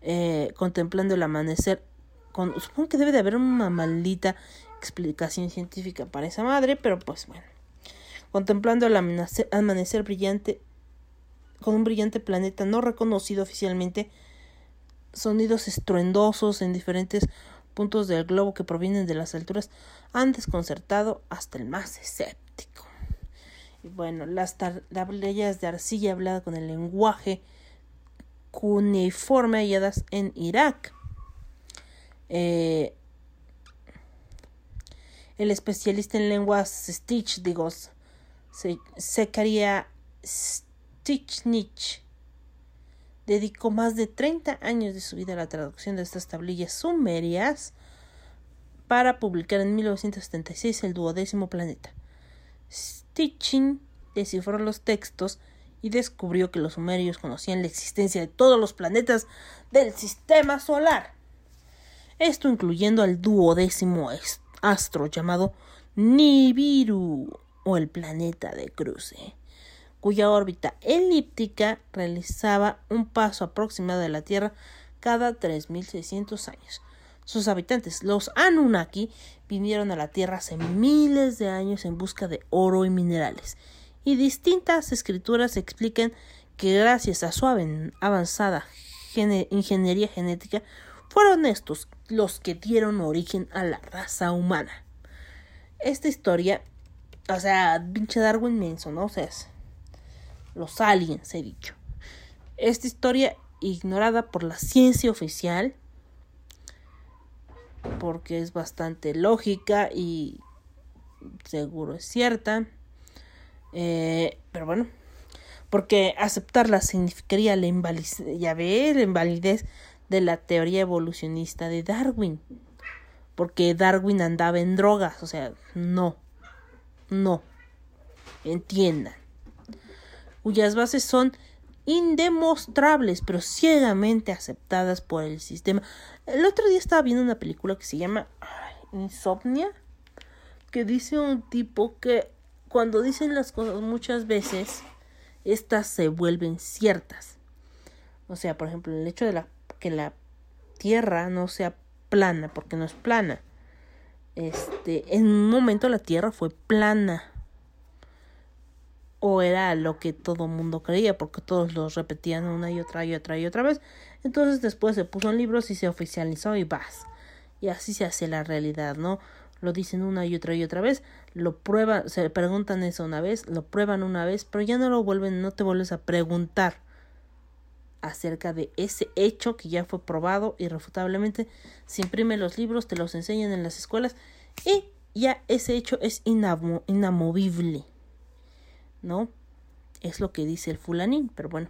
S1: eh, contemplando el amanecer. Con, supongo que debe de haber una maldita explicación científica para esa madre, pero pues bueno. Contemplando el amanecer brillante con un brillante planeta no reconocido oficialmente, sonidos estruendosos en diferentes puntos del globo que provienen de las alturas han desconcertado hasta el más escéptico. Y bueno, las tablillas de arcilla hablada con el lenguaje cuneiforme halladas en Irak. Eh, el especialista en lenguas Stitch, digo, se, quería Tichnich dedicó más de 30 años de su vida a la traducción de estas tablillas sumerias para publicar en 1976 el duodécimo planeta. Stitching descifró los textos y descubrió que los sumerios conocían la existencia de todos los planetas del sistema solar. Esto incluyendo al duodécimo astro llamado Nibiru o el planeta de cruce cuya órbita elíptica realizaba un paso aproximado de la Tierra cada 3.600 años. Sus habitantes, los Anunnaki, vinieron a la Tierra hace miles de años en busca de oro y minerales, y distintas escrituras explican que gracias a su avanzada ingeniería genética fueron estos los que dieron origen a la raza humana. Esta historia, o sea, pinche Darwin menso, ¿no? O sea, los aliens, he dicho. Esta historia ignorada por la ciencia oficial, porque es bastante lógica y seguro es cierta. Eh, pero bueno, porque aceptarla significaría la invalidez, ya la invalidez de la teoría evolucionista de Darwin. Porque Darwin andaba en drogas, o sea, no, no, entiendan cuyas bases son indemostrables, pero ciegamente aceptadas por el sistema. El otro día estaba viendo una película que se llama Insomnia, que dice un tipo que cuando dicen las cosas muchas veces, estas se vuelven ciertas. O sea, por ejemplo, el hecho de la, que la Tierra no sea plana, porque no es plana. Este, en un momento la Tierra fue plana o era lo que todo mundo creía, porque todos los repetían una y otra y otra y otra vez. Entonces después se puso en libros y se oficializó y vas. Y así se hace la realidad, ¿no? Lo dicen una y otra y otra vez, lo prueban, se preguntan eso una vez, lo prueban una vez, pero ya no lo vuelven, no te vuelves a preguntar acerca de ese hecho que ya fue probado irrefutablemente. Se imprimen los libros, te los enseñan en las escuelas y ya ese hecho es inamovible. ¿No? Es lo que dice el fulanín, pero bueno,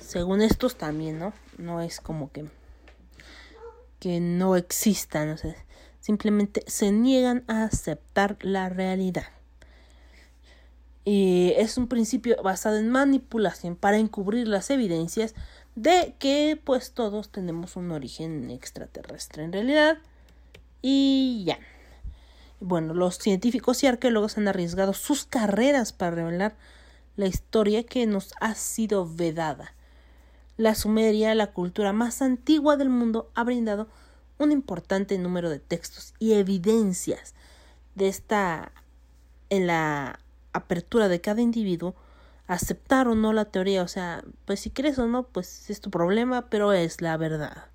S1: según estos también, ¿no? No es como que que no existan, o sea, simplemente se niegan a aceptar la realidad. Y es un principio basado en manipulación para encubrir las evidencias de que pues todos tenemos un origen extraterrestre en realidad. Y ya. Bueno, los científicos y arqueólogos han arriesgado sus carreras para revelar la historia que nos ha sido vedada. La Sumeria, la cultura más antigua del mundo, ha brindado un importante número de textos y evidencias de esta en la apertura de cada individuo aceptar o no la teoría, o sea, pues si crees o no, pues es tu problema, pero es la verdad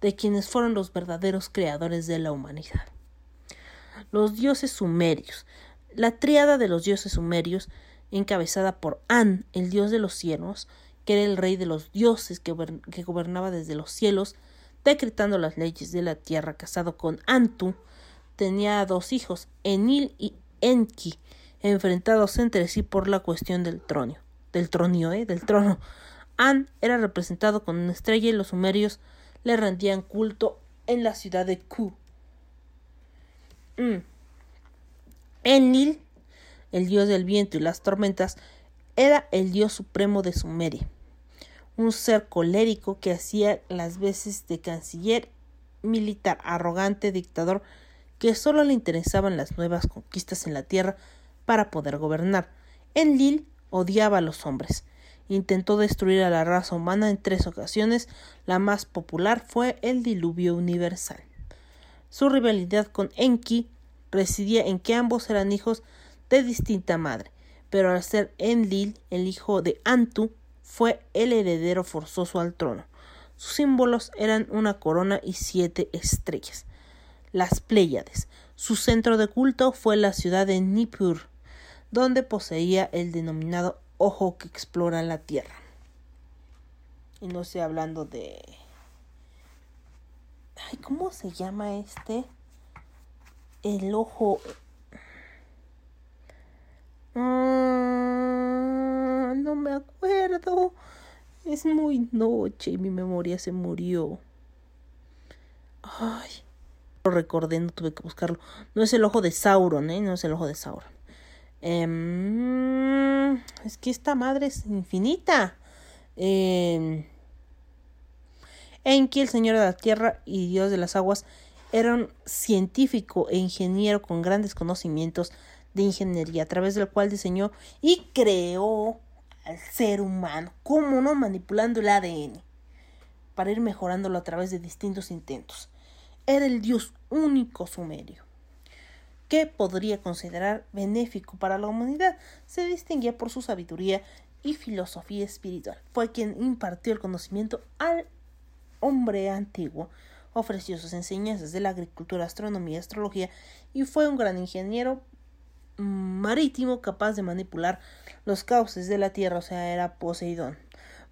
S1: de quienes fueron los verdaderos creadores de la humanidad. Los dioses sumerios. La tríada de los dioses sumerios, encabezada por An, el dios de los cielos, que era el rey de los dioses que, gobernaba desde los cielos, decretando las leyes de la tierra, casado con Antu, tenía dos hijos, Enil y Enki, enfrentados entre sí por la cuestión del trono, del tronio, ¿eh? del trono. An era representado con una estrella y los sumerios le rendían culto en la ciudad de Ku. Mm. Enlil, el dios del viento y las tormentas, era el dios supremo de Sumeria, un ser colérico que hacía las veces de canciller militar, arrogante, dictador, que solo le interesaban las nuevas conquistas en la tierra para poder gobernar. Enlil odiaba a los hombres, intentó destruir a la raza humana en tres ocasiones, la más popular fue el diluvio universal. Su rivalidad con Enki residía en que ambos eran hijos de distinta madre, pero al ser Enlil el hijo de Antu, fue el heredero forzoso al trono. Sus símbolos eran una corona y siete estrellas. Las Pléyades. Su centro de culto fue la ciudad de Nippur, donde poseía el denominado ojo que explora la tierra. Y no estoy hablando de... Ay, ¿cómo se llama este? El ojo... Ah, no me acuerdo. Es muy noche y mi memoria se murió. Ay, lo recordé, no tuve que buscarlo. No es el ojo de Sauron, ¿eh? No es el ojo de Sauron. Em, es que esta madre es infinita. Eh, Enki, el señor de la tierra y dios de las aguas, era un científico e ingeniero con grandes conocimientos de ingeniería, a través del cual diseñó y creó al ser humano, cómo no manipulando el ADN, para ir mejorándolo a través de distintos intentos. Era el dios único sumerio que podría considerar benéfico para la humanidad. Se distinguía por su sabiduría y filosofía espiritual. Fue quien impartió el conocimiento al hombre antiguo, ofreció sus enseñanzas de la agricultura, astronomía, astrología y fue un gran ingeniero marítimo capaz de manipular los cauces de la tierra, o sea, era Poseidón,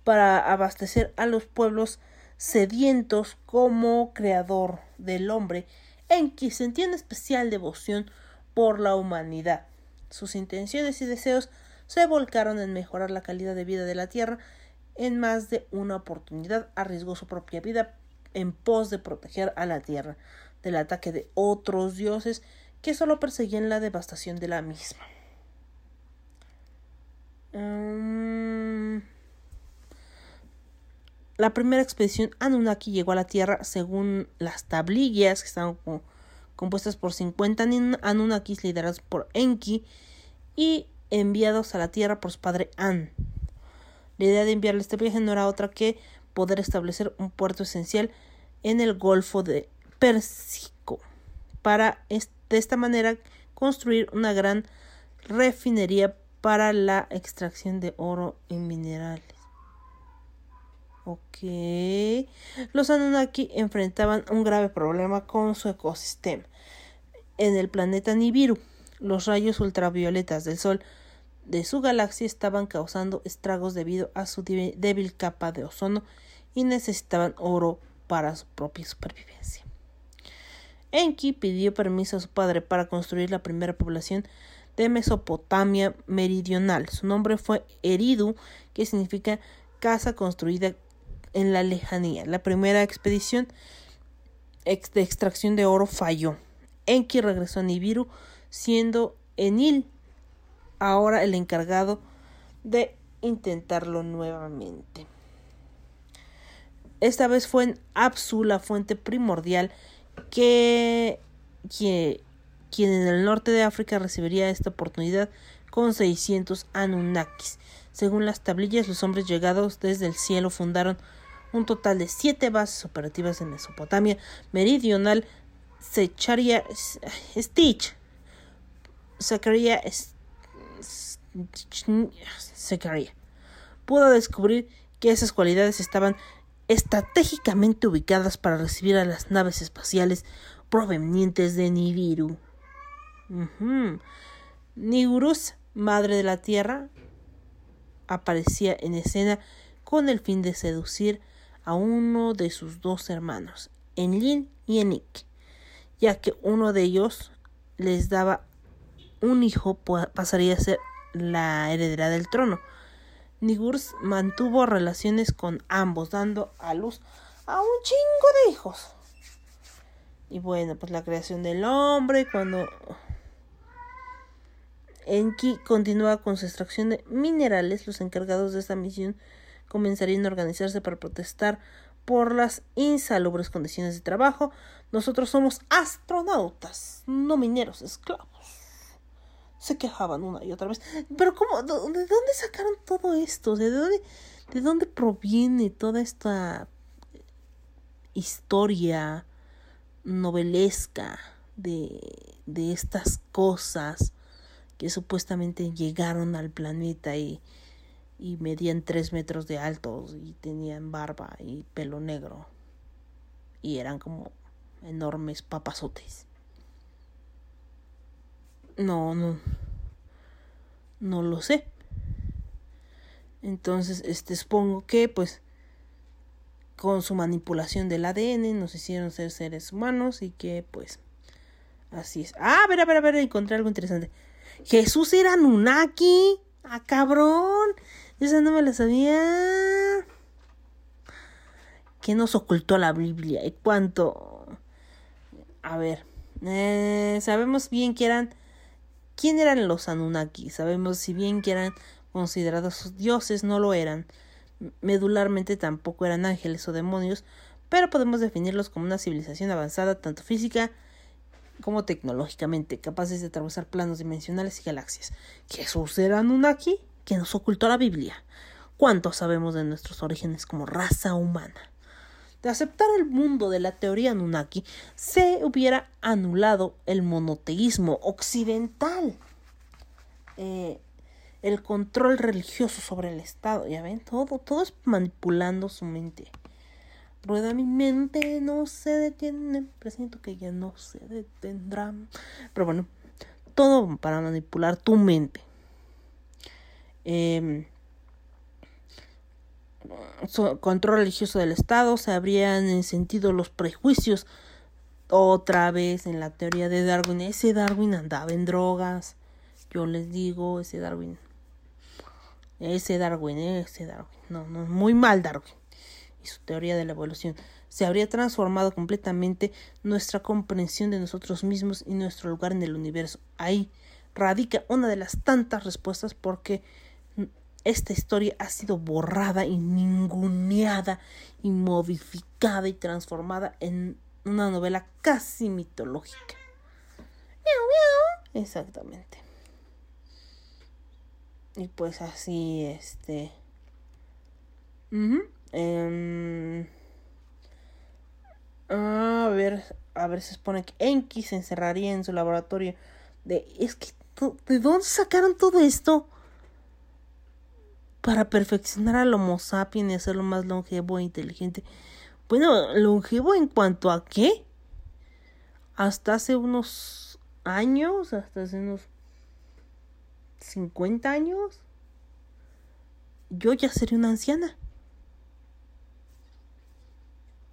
S1: para abastecer a los pueblos sedientos como creador del hombre en quien sentía una especial devoción por la humanidad. Sus intenciones y deseos se volcaron en mejorar la calidad de vida de la Tierra. En más de una oportunidad arriesgó su propia vida en pos de proteger a la Tierra del ataque de otros dioses que solo perseguían la devastación de la misma. Mm. La primera expedición Anunnaki llegó a la Tierra según las tablillas que estaban compuestas por 50 Anunnakis liderados por Enki y enviados a la Tierra por su padre An. La idea de enviarle este viaje no era otra que poder establecer un puerto esencial en el Golfo de Pérsico para de esta manera construir una gran refinería para la extracción de oro y minerales. Ok. Los Anunnaki enfrentaban un grave problema con su ecosistema. En el planeta Nibiru, los rayos ultravioletas del Sol de su galaxia estaban causando estragos debido a su débil capa de ozono y necesitaban oro para su propia supervivencia. Enki pidió permiso a su padre para construir la primera población de Mesopotamia meridional. Su nombre fue Eridu, que significa casa construida en la lejanía. La primera expedición de extracción de oro falló. Enki regresó a Nibiru, siendo Enil ahora el encargado de intentarlo nuevamente. Esta vez fue en Apsu, la fuente primordial, que, que quien en el norte de África recibiría esta oportunidad con 600 Anunnakis. Según las tablillas, los hombres llegados desde el cielo fundaron un total de siete bases operativas en Mesopotamia meridional, Secharia Stitch, Zachariah Zachariah pudo descubrir que esas cualidades estaban estratégicamente ubicadas para recibir a las naves espaciales provenientes de Nibiru. Nigurus, madre de la Tierra, aparecía en escena con el fin de seducir a uno de sus dos hermanos, Enlil y Enik, ya que uno de ellos les daba un hijo, pasaría a ser la heredera del trono. Nigurs mantuvo relaciones con ambos, dando a luz a un chingo de hijos. Y bueno, pues la creación del hombre, cuando Enki continúa con su extracción de minerales, los encargados de esta misión comenzarían a organizarse para protestar por las insalubres condiciones de trabajo. Nosotros somos astronautas, no mineros esclavos. Se quejaban una y otra vez. Pero ¿cómo? ¿De dónde sacaron todo esto? ¿De dónde, de dónde proviene toda esta historia novelesca de, de estas cosas que supuestamente llegaron al planeta y, y medían tres metros de altos y tenían barba y pelo negro y eran como enormes papazotes. No, no. No lo sé. Entonces, este supongo que pues con su manipulación del ADN nos hicieron ser seres humanos y que pues así es. Ah, a ver, a ver, a ver, encontré algo interesante. Jesús era Nunaki. Ah, cabrón. Esa no me la sabía. ¿Qué nos ocultó la Biblia? ¿Y cuánto? A ver. Eh, sabemos bien que eran. ¿Quién eran los Anunnaki? Sabemos si bien que eran considerados dioses, no lo eran. Medularmente tampoco eran ángeles o demonios, pero podemos definirlos como una civilización avanzada, tanto física como tecnológicamente, capaces de atravesar planos dimensionales y galaxias. ¿Jesús era Anunnaki? que nos ocultó la Biblia. ¿Cuánto sabemos de nuestros orígenes como raza humana? De aceptar el mundo de la teoría Anunnaki, se hubiera anulado el monoteísmo occidental. Eh, el control religioso sobre el Estado, ya ven, todo, todo es manipulando su mente. Rueda mi mente, no se detiene. Presiento que ya no se detendrá. Pero bueno, todo para manipular tu mente. Eh, control religioso del Estado, se habrían en sentido los prejuicios otra vez en la teoría de Darwin. Ese Darwin andaba en drogas. Yo les digo, ese Darwin. Ese Darwin, ese Darwin. No, no, muy mal Darwin y su teoría de la evolución, se habría transformado completamente nuestra comprensión de nosotros mismos y nuestro lugar en el universo. Ahí radica una de las tantas respuestas porque esta historia ha sido borrada y ninguneada y modificada y transformada en una novela casi mitológica. Exactamente. Y pues así, este... Em, a ver, a ver, se supone que Enki se encerraría en su laboratorio. De, es que, ¿de dónde sacaron todo esto? Para perfeccionar al Homo sapiens y hacerlo más longevo e inteligente. Bueno, longevo en cuanto a qué? Hasta hace unos años, hasta hace unos 50 años, yo ya sería una anciana.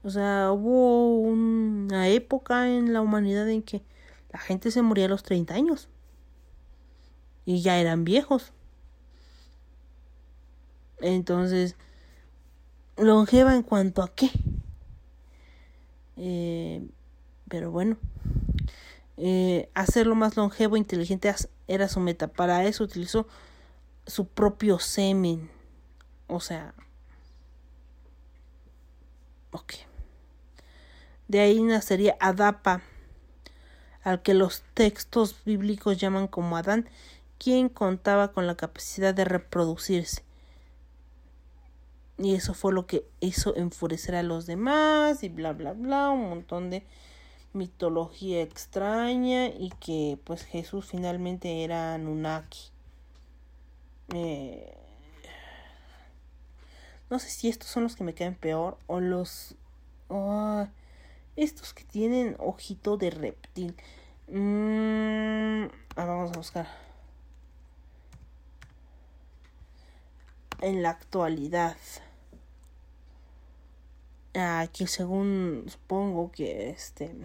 S1: O sea, hubo una época en la humanidad en que la gente se moría a los 30 años. Y ya eran viejos. Entonces, longeva en cuanto a qué. Eh, pero bueno, eh, hacerlo más longevo e inteligente era su meta. Para eso utilizó su propio semen. O sea, ok. De ahí nacería Adapa, al que los textos bíblicos llaman como Adán, quien contaba con la capacidad de reproducirse. Y eso fue lo que hizo enfurecer a los demás y bla, bla, bla, un montón de mitología extraña y que pues Jesús finalmente era Nunaki. Eh, no sé si estos son los que me quedan peor o los... Oh, estos que tienen ojito de reptil. Mm, ah, vamos a buscar. En la actualidad. Aquí según supongo que este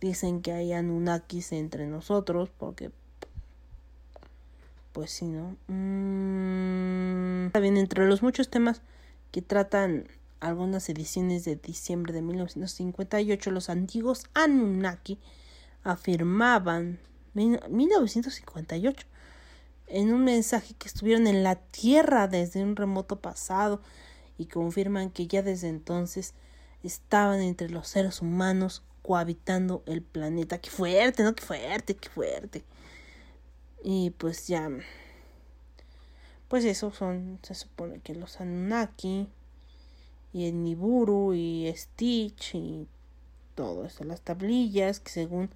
S1: dicen que hay Anunnakis entre nosotros porque pues sí, ¿no? Mm, está bien, entre los muchos temas que tratan algunas ediciones de diciembre de 1958, los antiguos Anunnaki afirmaban 1958 en un mensaje que estuvieron en la Tierra desde un remoto pasado y confirman que ya desde entonces estaban entre los seres humanos cohabitando el planeta. Qué fuerte, ¿no? Qué fuerte, qué fuerte. Y pues ya. Pues eso son, se supone que los Anunnaki y el Niburu y Stitch y todo eso, las tablillas que según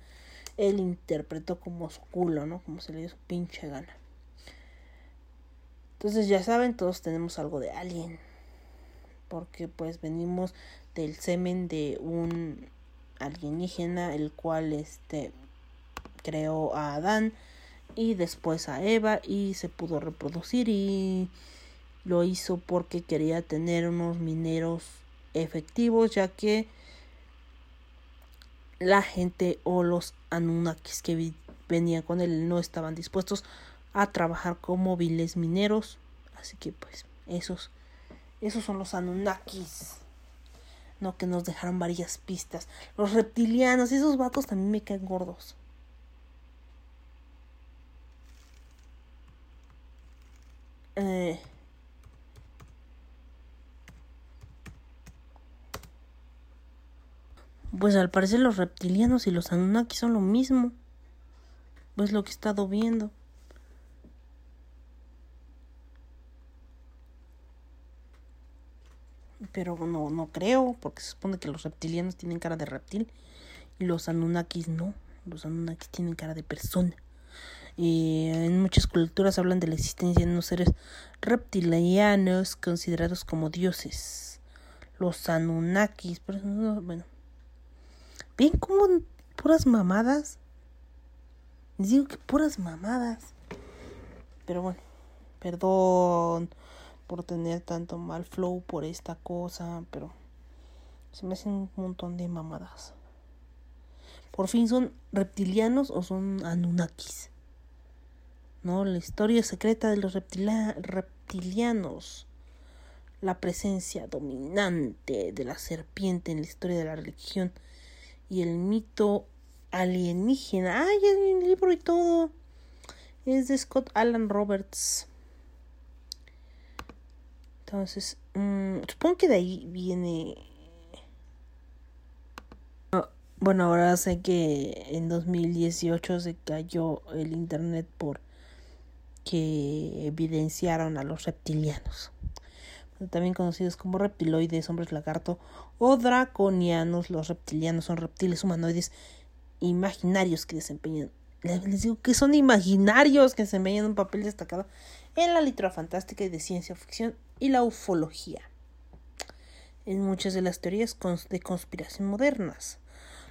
S1: él interpretó como su culo, ¿no? Como se le dio su pinche gana. Entonces ya saben, todos tenemos algo de alien. Porque pues venimos del semen de un alienígena, el cual este creó a Adán y después a Eva y se pudo reproducir y lo hizo porque quería tener unos mineros efectivos ya que la gente o los Anunnakis que venían con él no estaban dispuestos a trabajar como viles mineros. Así que pues esos esos son los Anunnakis no que nos dejaron varias pistas los reptilianos esos vatos también me caen gordos eh Pues al parecer los reptilianos y los Anunnaki son lo mismo. Pues lo que he estado viendo. Pero no, no creo, porque se supone que los reptilianos tienen cara de reptil y los Anunnakis no. Los Anunnakis tienen cara de persona. Y en muchas culturas hablan de la existencia de unos seres reptilianos considerados como dioses. Los Anunnakis, pero bueno. ¿Ven cómo puras mamadas? Les digo que puras mamadas. Pero bueno, perdón por tener tanto mal flow por esta cosa, pero se me hacen un montón de mamadas. Por fin son reptilianos o son anunnakis. ¿No? La historia secreta de los reptilianos. La presencia dominante de la serpiente en la historia de la religión y el mito alienígena. ¡Ay, hay un libro y todo! Es de Scott Alan Roberts. Entonces, mmm, supongo que de ahí viene. Bueno, ahora sé que en 2018 se cayó el internet por que evidenciaron a los reptilianos también conocidos como reptiloides, hombres lagarto o draconianos. Los reptilianos son reptiles humanoides imaginarios que desempeñan, les digo que son imaginarios que desempeñan un papel destacado en la literatura fantástica y de ciencia ficción y la ufología. En muchas de las teorías de conspiración modernas,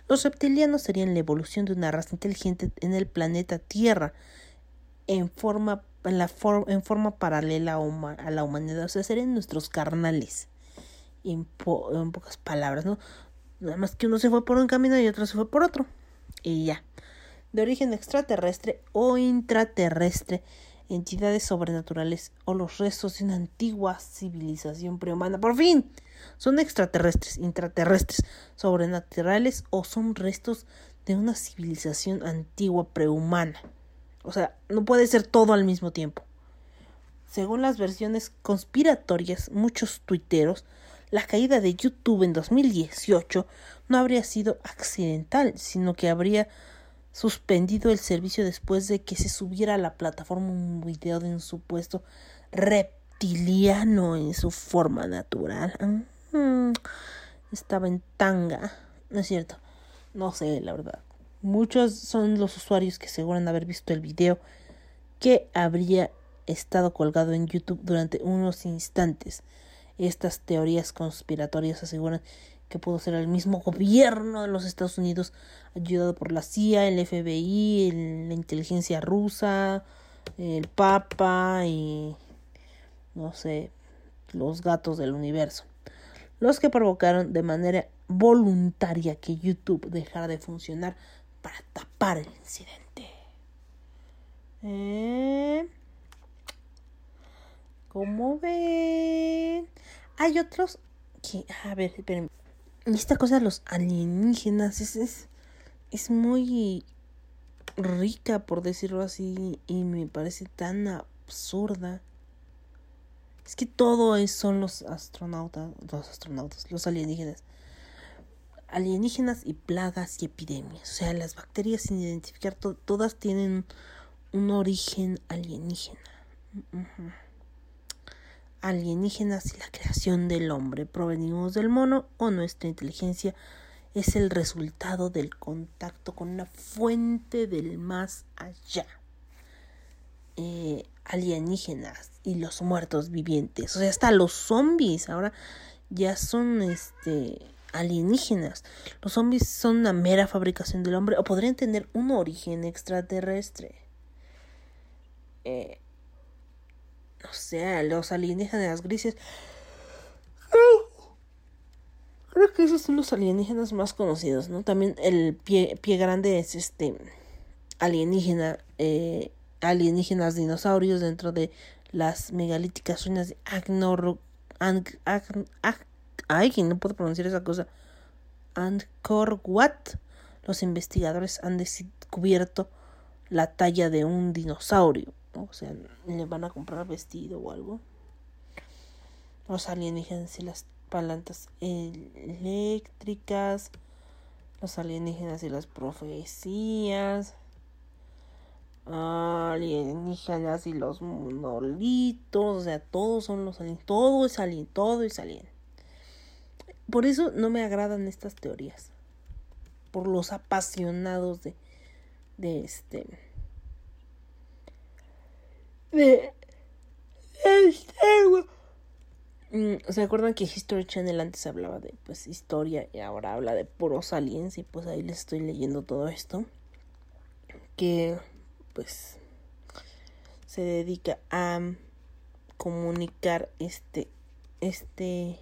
S1: los reptilianos serían la evolución de una raza inteligente en el planeta Tierra en forma en, la en forma paralela a, la humanidad, o sea, serían nuestros carnales, en, en pocas palabras, ¿no? Nada más que uno se fue por un camino y otro se fue por otro, y ya. De origen extraterrestre o intraterrestre, entidades sobrenaturales o los restos de una antigua civilización prehumana. Por fin, son extraterrestres, intraterrestres, sobrenaturales o son restos de una civilización antigua prehumana. O sea, no puede ser todo al mismo tiempo. Según las versiones conspiratorias, muchos tuiteros, la caída de YouTube en 2018 no habría sido accidental, sino que habría suspendido el servicio después de que se subiera a la plataforma un video de un supuesto reptil reptiliano en su forma natural. Estaba en tanga. No es cierto. No sé, la verdad. Muchos son los usuarios que aseguran haber visto el video que habría estado colgado en YouTube durante unos instantes. Estas teorías conspiratorias aseguran que pudo ser el mismo gobierno de los Estados Unidos, ayudado por la CIA, el FBI, la inteligencia rusa, el Papa y no sé, los gatos del universo, los que provocaron de manera voluntaria que YouTube dejara de funcionar para tapar el incidente. ¿Eh? ¿Cómo ven? Hay otros que, a ver, espérenme. Esta cosa de los alienígenas es, es, muy rica, por decirlo así, y me parece tan absurda. Es que todo es, son los astronautas, los astronautas, los alienígenas. Alienígenas y plagas y epidemias. O sea, las bacterias sin identificar, todas tienen un origen alienígena alienígenas y la creación del hombre provenimos del mono o nuestra inteligencia es el resultado del contacto con una fuente del más allá. Eh, alienígenas y los muertos vivientes, o sea, hasta los zombies ahora ya son este alienígenas. Los zombies son una mera fabricación del hombre o podrían tener un origen extraterrestre. Eh, o sea, los alienígenas grises. Creo, que esos son los alienígenas más conocidos, ¿no? También el pie, pie grande es este alienígena, eh, alienígenas dinosaurios dentro de las megalíticas ruinas de Agnor, ay, no puedo pronunciar esa cosa. Angkor Wat. Los investigadores han descubierto la talla de un dinosaurio. O sea, le van a comprar vestido o algo. Los alienígenas y las palantas eléctricas. Los alienígenas y las profecías. Alienígenas y los monolitos. O sea, todos son los alienígenas. Todo es alien, todo es alien. Por eso no me agradan estas teorías. Por los apasionados de, de este de mm, ¿Se acuerdan que History Channel antes hablaba de pues historia y ahora habla de puros aliens y pues ahí les estoy leyendo todo esto. Que pues se dedica a comunicar este este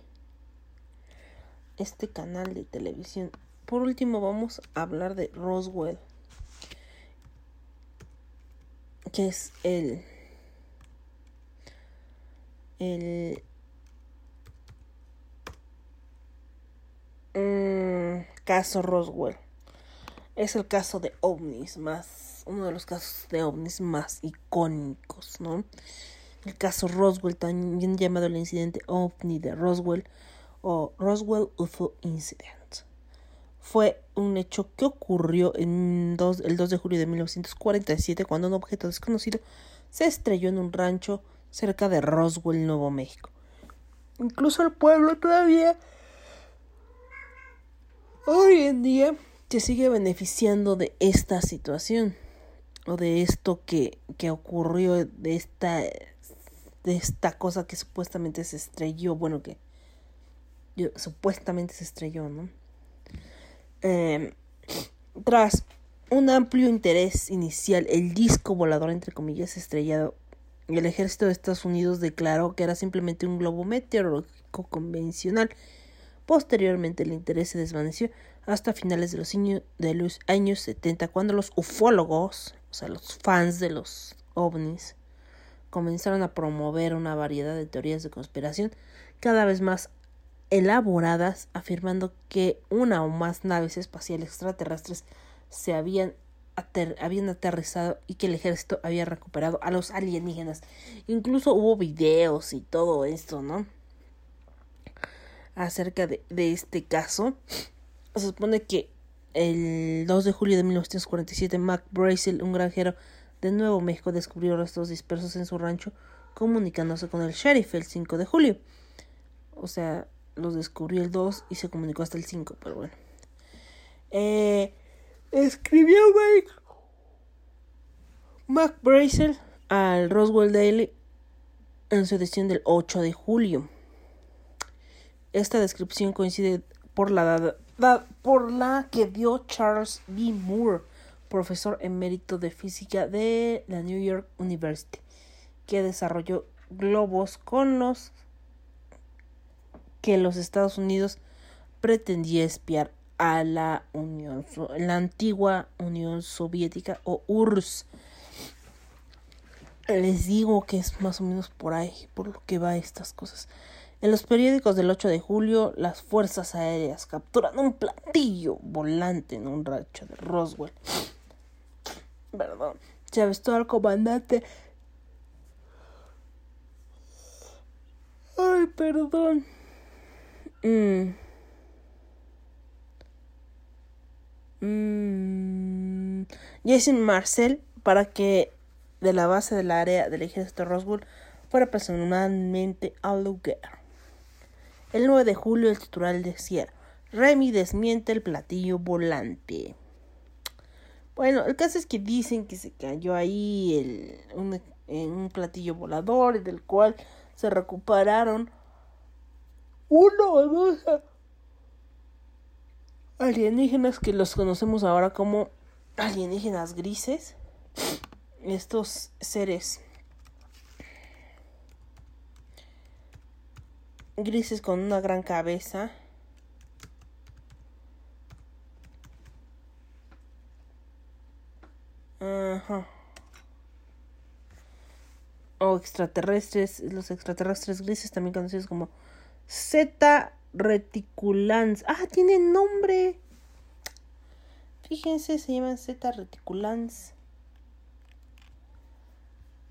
S1: este canal de televisión. Por último vamos a hablar de Roswell que es el el mm, caso Roswell. Es el caso de ovnis más, uno de los casos de ovnis más icónicos, ¿no? El caso Roswell, también llamado el incidente ovni de Roswell o Roswell UFO Incident. Fue un hecho que ocurrió en el 2 de julio de 1947 cuando un objeto desconocido se estrelló en un rancho cerca de Roswell, Nuevo México. Incluso el pueblo todavía hoy en día se sigue beneficiando de esta situación o de esto que, que ocurrió, de esta, de esta cosa que supuestamente se estrelló, bueno, que supuestamente se estrelló, ¿no? Em, tras un amplio interés inicial, el disco volador, entre comillas, estrellado el ejército de Estados Unidos declaró que era simplemente un globo meteorológico convencional. Posteriormente el interés se desvaneció hasta finales de los, años 70 cuando los ufólogos, o sea, los fans de los ovnis, comenzaron a promover una variedad de teorías de conspiración cada vez más elaboradas afirmando que una o más naves espaciales extraterrestres se habían habían aterrizado y que el ejército había recuperado a los alienígenas. Incluso hubo videos y todo esto, ¿no? Acerca de, de este caso. Se supone que el 2 de julio de 1947 Mac Brazel, un granjero de Nuevo México, descubrió restos dispersos en su rancho comunicándose con el sheriff el 5 de julio. O sea, los descubrió el 2 y se comunicó hasta el 5, pero bueno. Eh, escribió Mac Brazel al Roswell Daily en su edición del 8 de julio. Esta descripción coincide por la, por la que dio Charles B. Moore, profesor emérito de física de la New York University, que desarrolló globos con los que los Estados Unidos pretendía espiar a la Unión, la antigua Unión Soviética o URSS. Les digo que es más o menos por ahí, por lo que va estas cosas. En los periódicos del 8 de julio, las fuerzas aéreas capturan un platillo volante en un rancho de Roswell. Perdón. Se avistó al comandante. Ay, perdón. Mm. Mm. Jason Marcel para que de la base del área del ejército Roswell fuera personalmente al lugar. El 9 de julio el titular decía, Remy desmiente el platillo volante. Bueno, el caso es que dicen que se cayó ahí el, un, en un platillo volador del cual se recuperaron uno o dos alienígenas que los conocemos ahora como alienígenas grises. Estos seres grises con una gran cabeza. Ajá. O extraterrestres, los extraterrestres grises también conocidos como Z reticulans. Ah, tienen nombre. Fíjense, se llaman Z reticulans.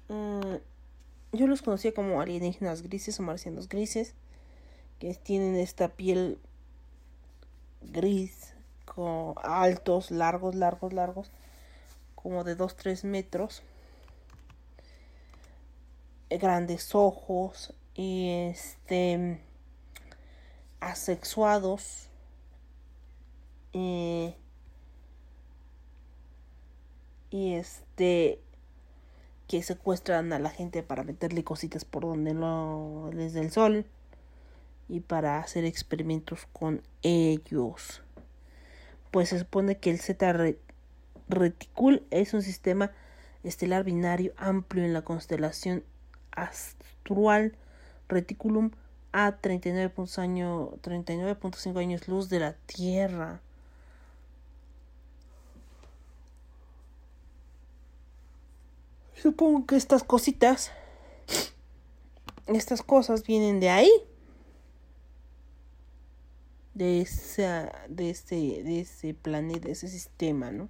S1: Mm, yo los conocía como alienígenas grises o marcianos grises que tienen esta piel gris, con altos, largos, largos, largos, como de 2-3 metros, eh, grandes ojos y este asexuados. Eh, y este que secuestran a la gente para meterle cositas por donde no les dé el sol y para hacer experimentos con ellos. Pues se supone que el Z Reticul es un sistema estelar binario amplio en la constelación astral Reticulum a 39.5 años, 39 años luz de la Tierra. Supongo que estas cositas, estas cosas vienen de ahí. De esa de ese de ese planeta de ese sistema no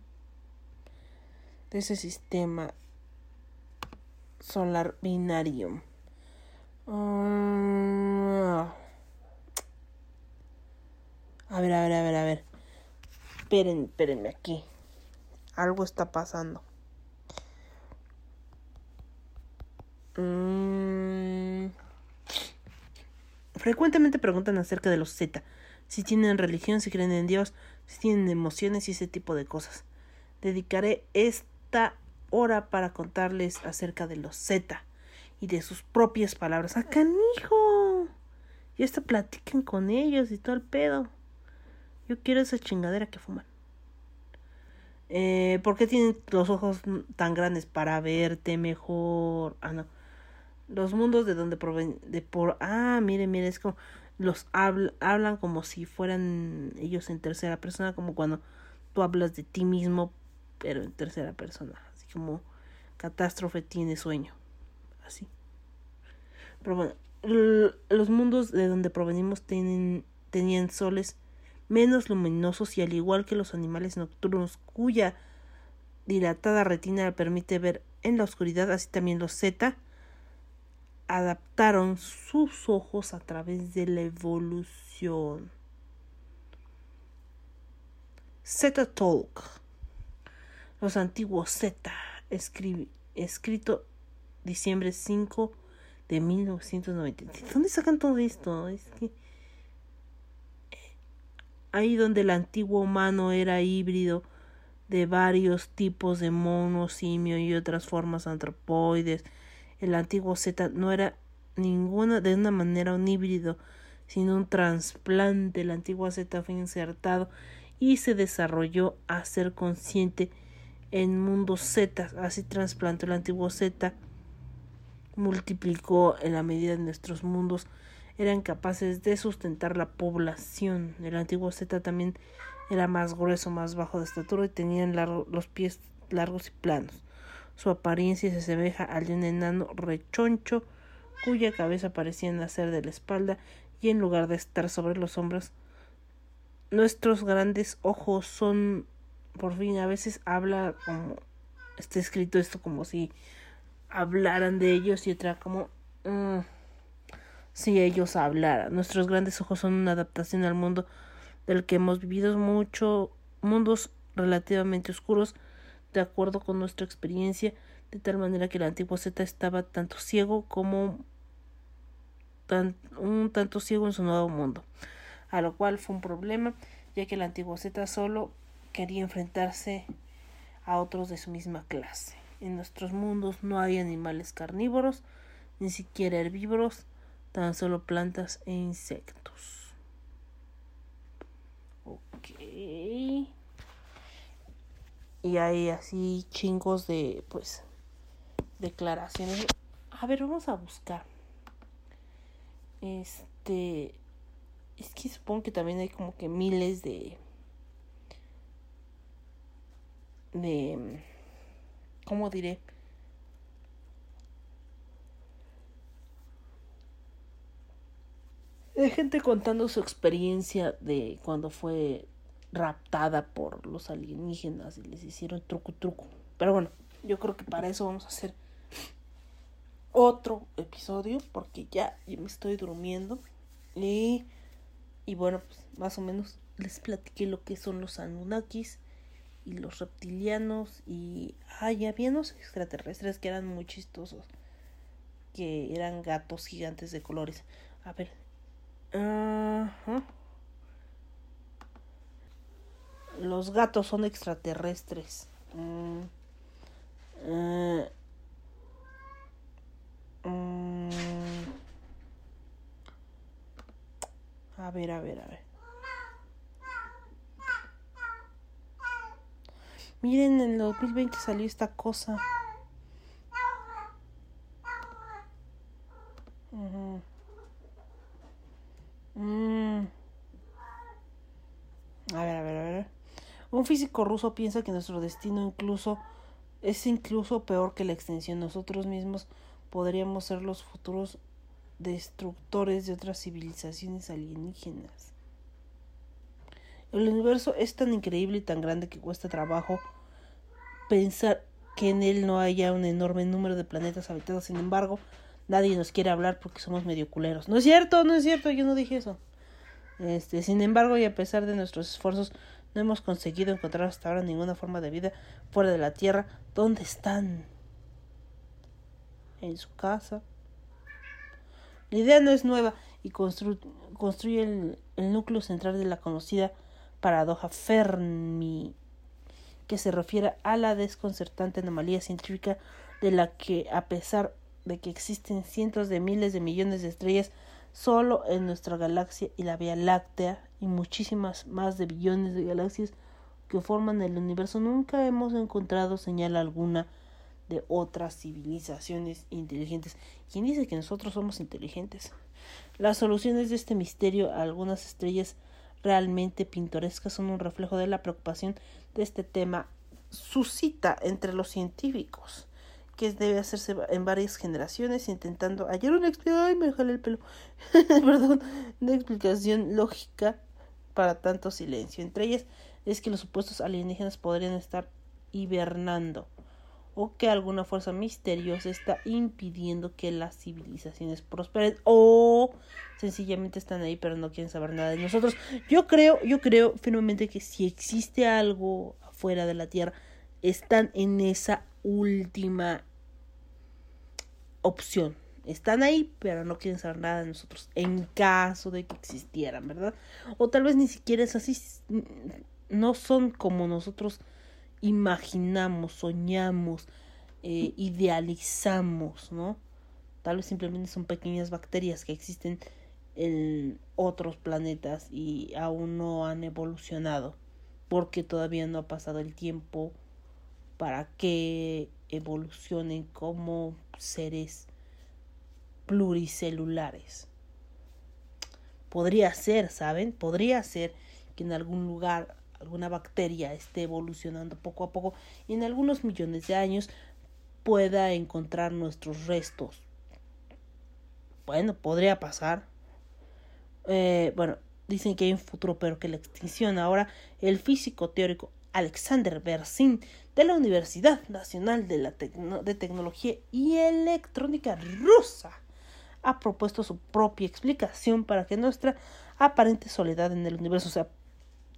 S1: de ese sistema solar binario a ver a ver a ver a ver. Esperen espérenme aquí. Algo está pasando. Mm. frecuentemente preguntan acerca de los Z si tienen religión, si creen en Dios, si tienen emociones y ese tipo de cosas. Dedicaré esta hora para contarles acerca de los Z y de sus propias palabras. ¡Ah, canijo! Y esto platiquen con ellos y todo el pedo. Yo quiero esa chingadera que fuman. Eh, ¿Por qué tienen los ojos tan grandes? Para verte mejor. Ah, no. Los mundos de donde proven. De por. Ah, mire, mire, es como los hablan como si fueran ellos en tercera persona, como cuando tú hablas de ti mismo, pero en tercera persona, así como catástrofe tiene sueño, así. Pero bueno, los mundos de donde provenimos tenían soles menos luminosos y al igual que los animales nocturnos cuya dilatada retina permite ver en la oscuridad, así también los Z adaptaron sus ojos a través de la evolución. Z Talk. Los antiguos Z. escrito diciembre 5 de 1997. ¿Dónde sacan todo esto? Es que ahí donde el antiguo humano era híbrido de varios tipos de mono, simio y otras formas antropoides, el antiguo Z no era ninguna de una manera un híbrido, sino un trasplante. El antiguo Z fue insertado y se desarrolló a ser consciente en mundo Z. Así trasplantó el antiguo Z, multiplicó en la medida de nuestros mundos eran capaces de sustentar la población. El antiguo Z también era más grueso, más bajo de estatura y tenían los pies largos y planos. Su apariencia se asemeja al de un enano rechoncho cuya cabeza parecía nacer de la espalda y en lugar de estar sobre los hombros nuestros grandes ojos son por fin a veces habla como está escrito esto como si hablaran de ellos y otra como mm, si ellos hablaran. Nuestros grandes ojos son una adaptación al mundo del que hemos vivido mucho mundos relativamente oscuros de acuerdo con nuestra experiencia de tal manera que el antiguo Z estaba tanto ciego como un tanto ciego en su nuevo mundo a lo cual fue un problema ya que el antiguo Z solo quería enfrentarse a otros de su misma clase. En nuestros mundos no hay animales carnívoros, ni siquiera herbívoros, tan solo plantas e insectos. Ok. Y hay así chingos de, pues, declaraciones. A ver, vamos a buscar. Este. Es que supongo que también hay como que miles de de, ¿cómo diré? De gente contando su experiencia de cuando fue raptada por los alienígenas y les hicieron truco truco. Pero bueno, yo creo que para eso vamos a hacer otro episodio porque ya, me estoy durmiendo y, y bueno, pues más o menos les platiqué lo que son los Anunnakis y los reptilianos y ay había unos extraterrestres que eran muy chistosos que eran gatos gigantes de colores. A ver los gatos son extraterrestres. Mm, eh, mm. a ver a ver a ver Miren, en el 2020 salió esta cosa. Mm. A ver, a ver, a ver. Un físico ruso piensa que nuestro destino incluso es incluso peor que la extensión. Nosotros mismos podríamos ser los futuros destructores de otras civilizaciones alienígenas. El universo es tan increíble y tan grande que cuesta trabajo pensar que en él no haya un enorme número de planetas habitados. Sin embargo, nadie nos quiere hablar porque somos medio culeros. No es cierto, no es cierto, yo no dije eso. Este, sin embargo, y a pesar de nuestros esfuerzos, no hemos conseguido encontrar hasta ahora ninguna forma de vida fuera de la Tierra. ¿Dónde están? En su casa. La idea no es nueva y construye el, el núcleo central de la conocida paradoja Fermi que se refiere a la desconcertante anomalía científica de la que, a pesar de que existen cientos de miles de millones de estrellas solo en nuestra galaxia y la Vía Láctea y muchísimas más de billones de galaxias que forman el universo, nunca hemos encontrado señal alguna de otras civilizaciones inteligentes. ¿Quién dice que nosotros somos inteligentes? Las soluciones de este misterio a algunas estrellas realmente pintorescas son un reflejo de la preocupación de este tema. Suscita entre los científicos que debe hacerse en varias generaciones intentando hallar una explicación ay me el pelo. Perdón una explicación lógica para tanto silencio. Entre ellas es que los supuestos alienígenas podrían estar hibernando o que alguna fuerza misteriosa está impidiendo que las civilizaciones prosperen o sencillamente están ahí pero no quieren saber nada de nosotros. Yo creo, yo creo firmemente que si existe algo afuera de la Tierra, están en esa última opción. Están ahí, pero no quieren saber nada de nosotros, en caso de que existieran, ¿verdad? O tal vez ni siquiera es así, no son como nosotros imaginamos, soñamos, eh, idealizamos, ¿no? Tal vez simplemente son pequeñas bacterias que existen en otros planetas y aún no han evolucionado porque todavía no ha pasado el tiempo para que evolucionen como seres pluricelulares. Podría ser, ¿saben? Podría ser que en algún lugar alguna bacteria esté evolucionando poco a poco y en algunos millones de años pueda encontrar nuestros restos. Bueno, podría pasar. Eh, bueno, dicen que hay un futuro pero que la extinción. Ahora, el físico teórico Alexander Bersin de la Universidad Nacional de, la de Tecnología y Electrónica rusa ha propuesto su propia explicación para que nuestra aparente soledad en el universo sea,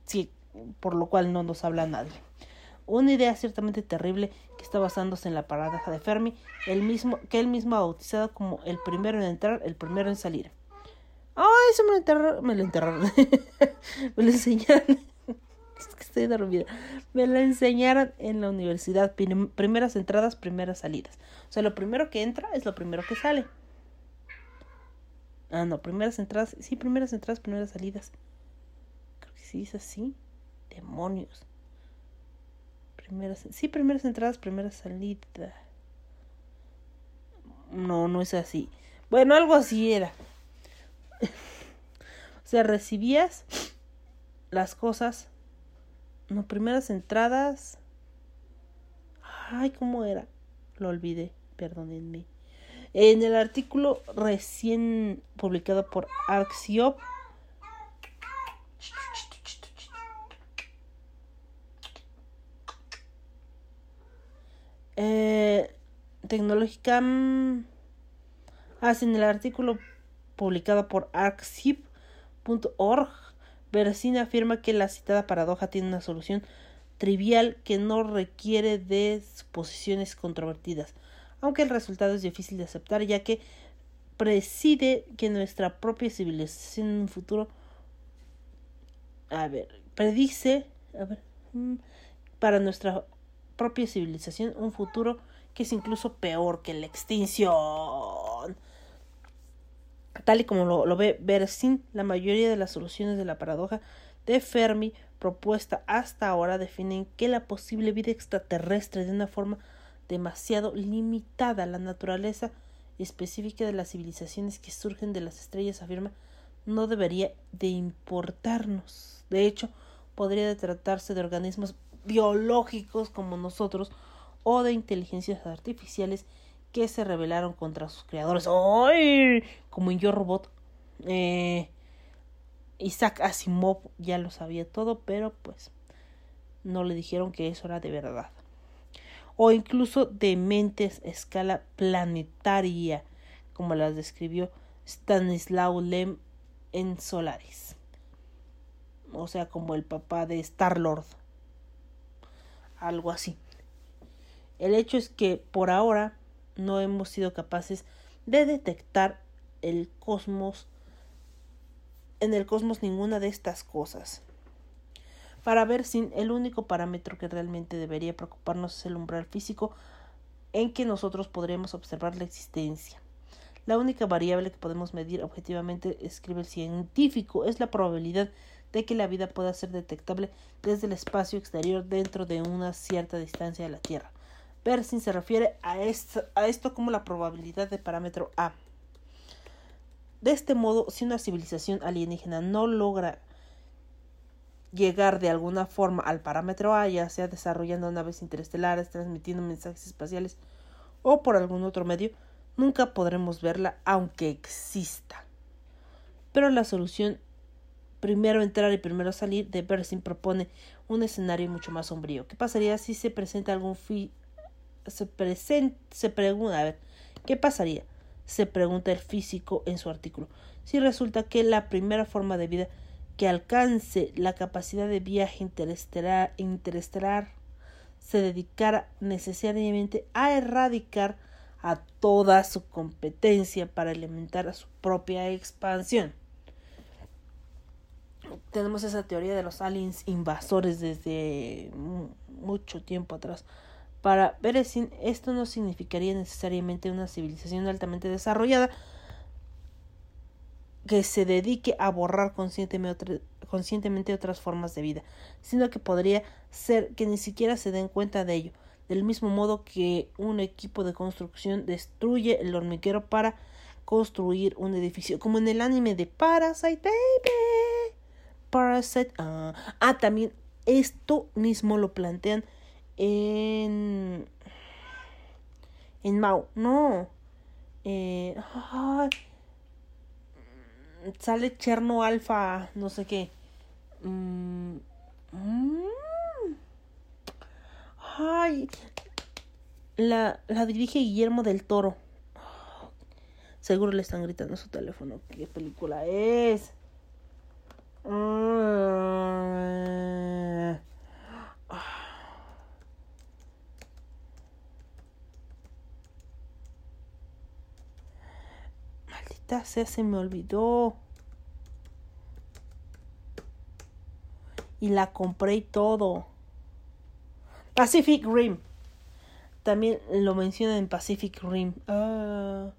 S1: sí, por lo cual no nos habla nadie. Una idea ciertamente terrible que está basándose en la paradoja de Fermi, el mismo, que él mismo ha bautizado como el primero en entrar, el primero en salir. ¡Ay, eso me lo enterraron! Me lo enterraron. me lo enseñaron. es que estoy dormida. Me lo enseñaron en la universidad. Primeras entradas, primeras salidas. O sea, lo primero que entra es lo primero que sale. Ah, no, primeras entradas. Sí, primeras entradas, primeras salidas. Creo que sí es así. Demonios. Primeras. Sí, primeras entradas, primeras salidas. No, no es así. Bueno, algo así era. o sea, recibías las cosas. No, primeras entradas. Ay, ¿cómo era? Lo olvidé, perdónenme. En el artículo recién publicado por Arxiop. Eh, tecnológica. Hacen el artículo publicada por arxiv.org, Bersina afirma que la citada paradoja tiene una solución trivial que no requiere de suposiciones controvertidas, aunque el resultado es difícil de aceptar ya que preside que nuestra propia civilización en un futuro a ver, predice mm, para nuestra propia civilización un futuro que es incluso peor que la extinción. Tal y como lo, ve Bersin, la mayoría de las soluciones de la paradoja de Fermi propuesta hasta ahora definen que la posible vida extraterrestre de una forma demasiado limitada a la naturaleza específica de las civilizaciones que surgen de las estrellas afirma no debería de importarnos. De hecho, podría tratarse de organismos biológicos como nosotros o de inteligencias artificiales que se rebelaron contra sus creadores. ¡Ay! Como en Yo Robot. Eh, Isaac Asimov ya lo sabía todo, pero pues no le dijeron que eso era de verdad. O incluso de mentes a escala planetaria, como las describió Stanislaw Lem en Solaris. O sea, como el papá de Star Lord. Algo así. El hecho es que por ahora no hemos sido capaces de detectar el cosmos en el cosmos ninguna de estas cosas. Para ver si el único parámetro que realmente debería preocuparnos es el umbral físico en que nosotros podremos observar la existencia. La única variable que podemos medir objetivamente, escribe el científico, es la probabilidad de que la vida pueda ser detectable desde el espacio exterior dentro de una cierta distancia de la Tierra. Persin se refiere a esto, a esto como la probabilidad de parámetro A. De este modo, si una civilización alienígena no logra llegar de alguna forma al parámetro A, ya sea desarrollando naves interestelares, transmitiendo mensajes espaciales o por algún otro medio, nunca podremos verla aunque exista. Pero la solución primero entrar y primero salir de Persin propone un escenario mucho más sombrío. ¿Qué pasaría si se presenta algún fi se, presenta, se pregunta, a ver, ¿qué pasaría? Se pregunta el físico en su artículo. Si resulta que la primera forma de vida que alcance la capacidad de viaje interestelar, interestelar se dedicara necesariamente a erradicar a toda su competencia para alimentar a su propia expansión. Tenemos esa teoría de los aliens invasores desde mucho tiempo atrás. Para Beresin, esto no significaría necesariamente una civilización altamente desarrollada que se dedique a borrar conscientemente, conscientemente otras formas de vida, sino que podría ser que ni siquiera se den cuenta de ello, del mismo modo que un equipo de construcción destruye el hormiguero para construir un edificio, como en el anime de Parasite Baby. Ah, ah también esto mismo lo plantean en. En Mao. No. Eh, sale Cherno Alpha, no sé qué. Mm, mm. Ay, la, la dirige Guillermo del Toro. Seguro le están gritando su teléfono. ¿Qué película es? Ah. Maldita sea, se me olvidó. Y la compré y todo. Pacific Rim. También lo menciona en Pacific Rim. Ah.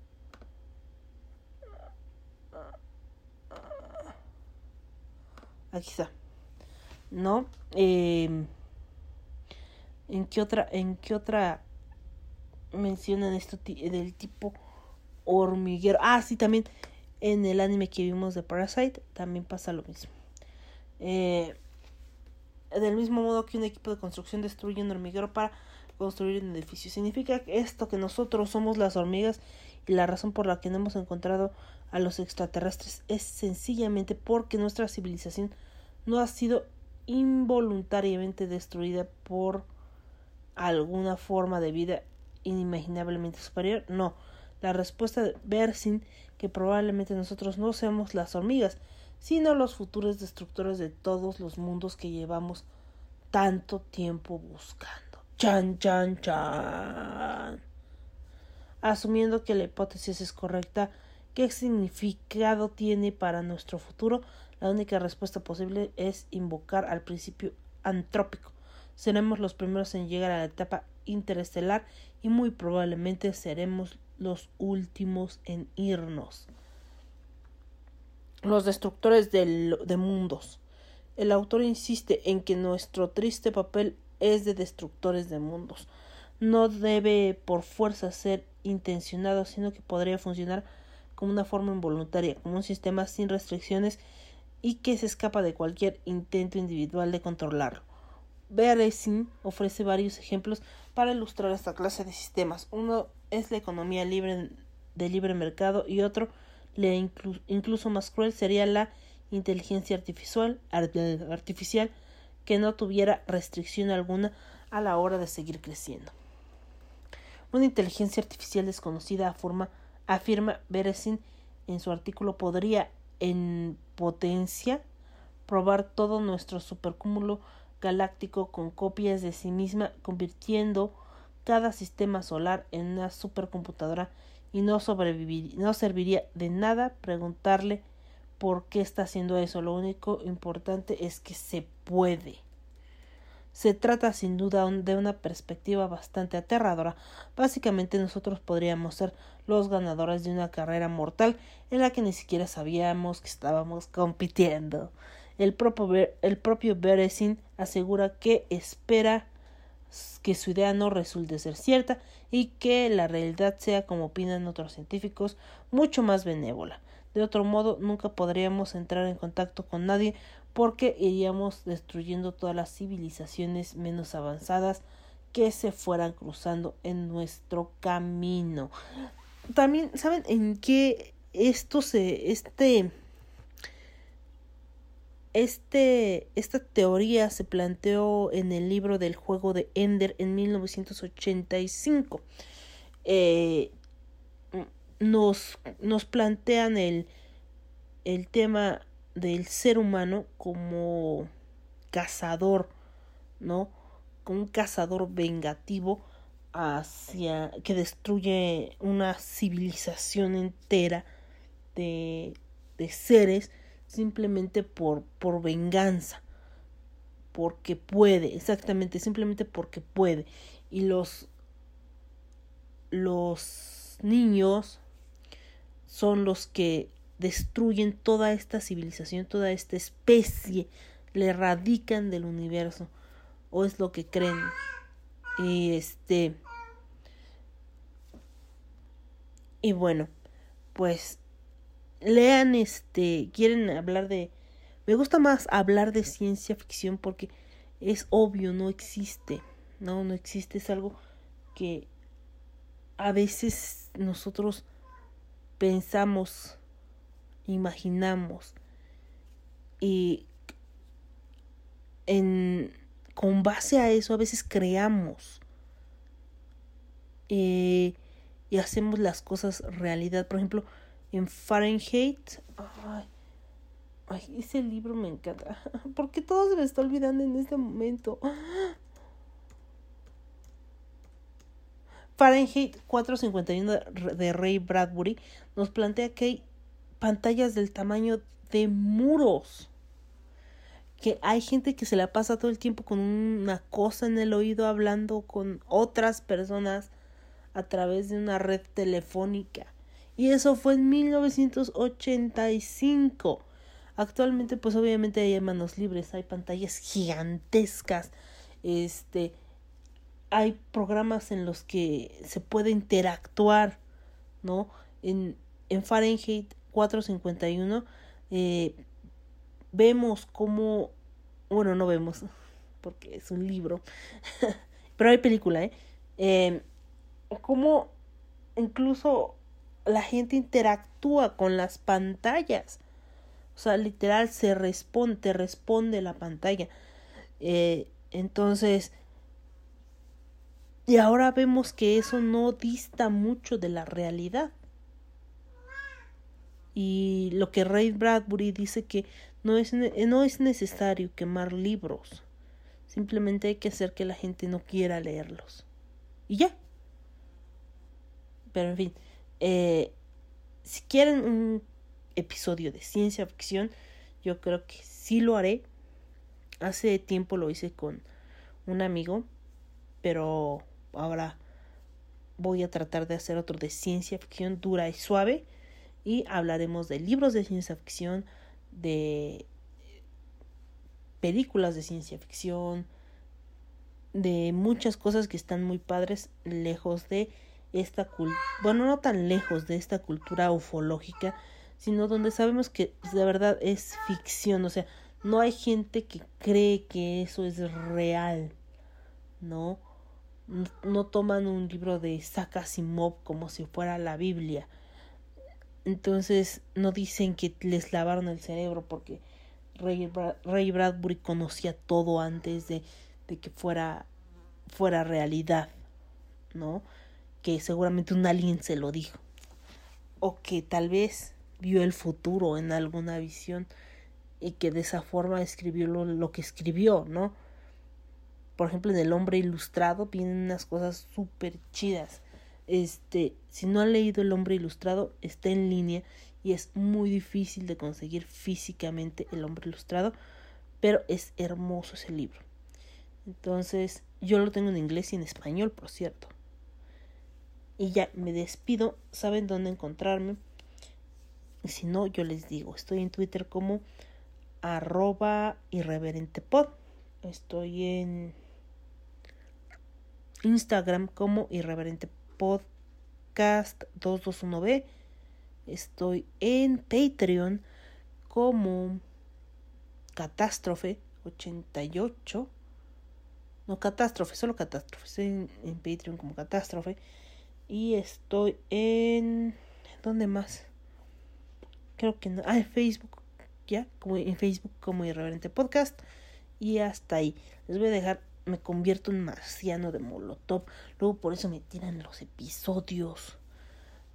S1: Aquí está. ¿No? Em, ¿En qué otra, en qué otra mencionan esto del tipo hormiguero? Ah, sí, también en el anime que vimos de Parasite también pasa lo mismo. Eh, del mismo modo que un equipo de construcción destruye un hormiguero para construir un edificio. Significa esto que nosotros somos las hormigas y la razón por la que no hemos encontrado a los extraterrestres es sencillamente porque nuestra civilización no ha sido involuntariamente destruida por alguna forma de vida inimaginablemente superior. No, la respuesta de Bersin que probablemente nosotros no seamos las hormigas, sino los futuros destructores de todos los mundos que llevamos tanto tiempo buscando. Chan, chan, chan. Asumiendo que la hipótesis es correcta, ¿qué significado tiene para nuestro futuro? La única respuesta posible es invocar al principio antrópico. Seremos los primeros en llegar a la etapa interestelar y muy probablemente seremos los últimos en irnos los destructores de mundos. El autor insiste en que nuestro triste papel es de destructores de mundos. No debe por fuerza ser intencionado, sino que podría funcionar como una forma involuntaria, como un sistema sin restricciones y que se escapa de cualquier intento individual de controlarlo. Beresin ofrece varios ejemplos para ilustrar esta clase de sistemas. Uno es la economía libre de libre mercado y otro incluso más cruel sería la inteligencia artificial, artificial que no tuviera restricción alguna a la hora de seguir creciendo. Una inteligencia artificial desconocida afirma, Beresin en su artículo podría en potencia probar todo nuestro supercúmulo galáctico con copias de sí misma, convirtiendo cada sistema solar en una supercomputadora y no sobrevivir, no serviría de nada preguntarle por qué está haciendo eso. Lo único importante es que se puede. Se trata sin duda de una perspectiva bastante aterradora. Básicamente nosotros podríamos ser los ganadores de una carrera mortal en la que ni siquiera sabíamos que estábamos compitiendo. El propio, el propio Beresin asegura que espera que su idea no resulte ser cierta y que la realidad sea, como opinan otros científicos, mucho más benévola. De otro modo, nunca podríamos entrar en contacto con nadie porque iríamos destruyendo todas las civilizaciones menos avanzadas que se fueran cruzando en nuestro camino. También, ¿saben en qué esto se, este, este, esta teoría se planteó en el libro del juego de Ender en 1985. Eh, nos, nos plantean el, el tema del ser humano como cazador, ¿no? Como un cazador vengativo hacia que destruye una civilización entera de, de seres simplemente por, por venganza porque puede, exactamente, simplemente porque puede. Y los los niños son los que destruyen toda esta civilización, toda esta especie, le erradican del universo, o es lo que creen. Y este. Y bueno, pues lean este, quieren hablar de me gusta más hablar de ciencia ficción porque es obvio, no existe, no, no existe, es algo que a veces nosotros pensamos, imaginamos y en, con base a eso a veces creamos eh, y hacemos las cosas realidad. Por ejemplo, en Fahrenheit, ay, ese libro me encanta. ¿Por qué todo se me está olvidando en este momento? Fahrenheit 451 de Ray Bradbury nos plantea que hay pantallas del tamaño de muros. Que hay gente que se la pasa todo el tiempo con una cosa en el oído hablando con otras personas a través de una red telefónica. Y eso fue en 1985. Actualmente, pues obviamente hay manos libres, hay pantallas gigantescas. Este, hay programas en los que se puede interactuar, ¿no? En, en Fahrenheit 451 eh, vemos cómo, bueno, no vemos, porque es un libro, pero hay película, ¿eh? eh cómo incluso la gente interactúa con las pantallas. O sea, literal se responde, te responde la pantalla. Eh, entonces, y ahora vemos que eso no dista mucho de la realidad. Y lo que Ray Bradbury dice que no es, no es necesario quemar libros. Simplemente hay que hacer que la gente no quiera leerlos. Y ya. Pero en fin. Eh, si quieren un episodio de ciencia ficción, yo creo que sí lo haré. Hace tiempo lo hice con un amigo, pero ahora voy a tratar de hacer otro de ciencia ficción dura y suave y hablaremos de libros de ciencia ficción, de películas de ciencia ficción, de muchas cosas que están muy padres lejos de esta bueno, no tan lejos de esta cultura ufológica, sino donde sabemos que de verdad es ficción, o sea, no hay gente que cree que eso es real, ¿no? no toman un libro de Saka Asimov como si fuera la Biblia. Entonces no dicen que les lavaron el cerebro porque Ray, Bradbury conocía todo antes de, de que fuera, fuera realidad, ¿no? Que seguramente un alien se lo dijo. O que tal vez vio el futuro en alguna visión y que de esa forma escribió lo que escribió, ¿no? por ejemplo, en El Hombre Ilustrado vienen unas cosas súper chidas. Este, si no han leído El Hombre Ilustrado, está en línea y es muy difícil de conseguir físicamente El Hombre Ilustrado, pero es hermoso ese libro. Entonces, yo lo tengo en inglés y en español, por cierto. Y ya me despido, saben dónde encontrarme. Y si no, yo les digo, estoy en Twitter como arroba irreverentepod. Estoy en Instagram como Irreverente Podcast 221B. Estoy en Patreon como Catástrofe 88. No, Catástrofe, solo Catástrofe. Estoy en, Patreon como Catástrofe. Y estoy en... ¿Dónde más? Creo que no. Ah, en Facebook. Ya, como en Facebook como Irreverente Podcast. Y hasta ahí. Les voy a dejar me convierto en marciano de Molotov. Luego por eso me tiran los episodios.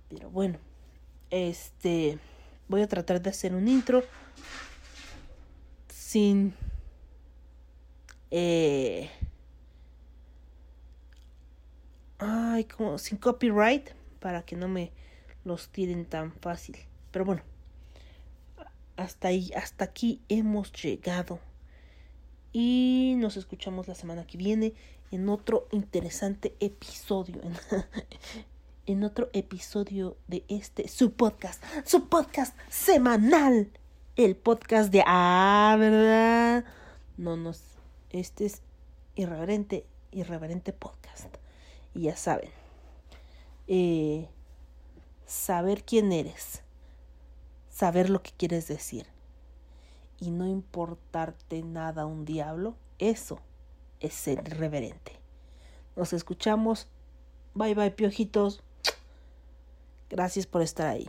S1: Pero bueno, este voy a tratar de hacer un intro sin eh, ay, como sin copyright para que no me los tiren tan fácil. Pero bueno, hasta ahí, hasta aquí hemos llegado. Y nos escuchamos la semana que viene en otro interesante episodio. En, otro episodio de este, su podcast, su podcast semanal. El podcast de... Ah, ¿verdad? No nos... Este es irreverente, irreverente podcast. Y ya saben. Eh, saber quién eres. Saber lo que quieres decir. Y no importarte nada un diablo. Eso es ser irreverente. Nos escuchamos. Bye bye, piojitos. Gracias por estar ahí.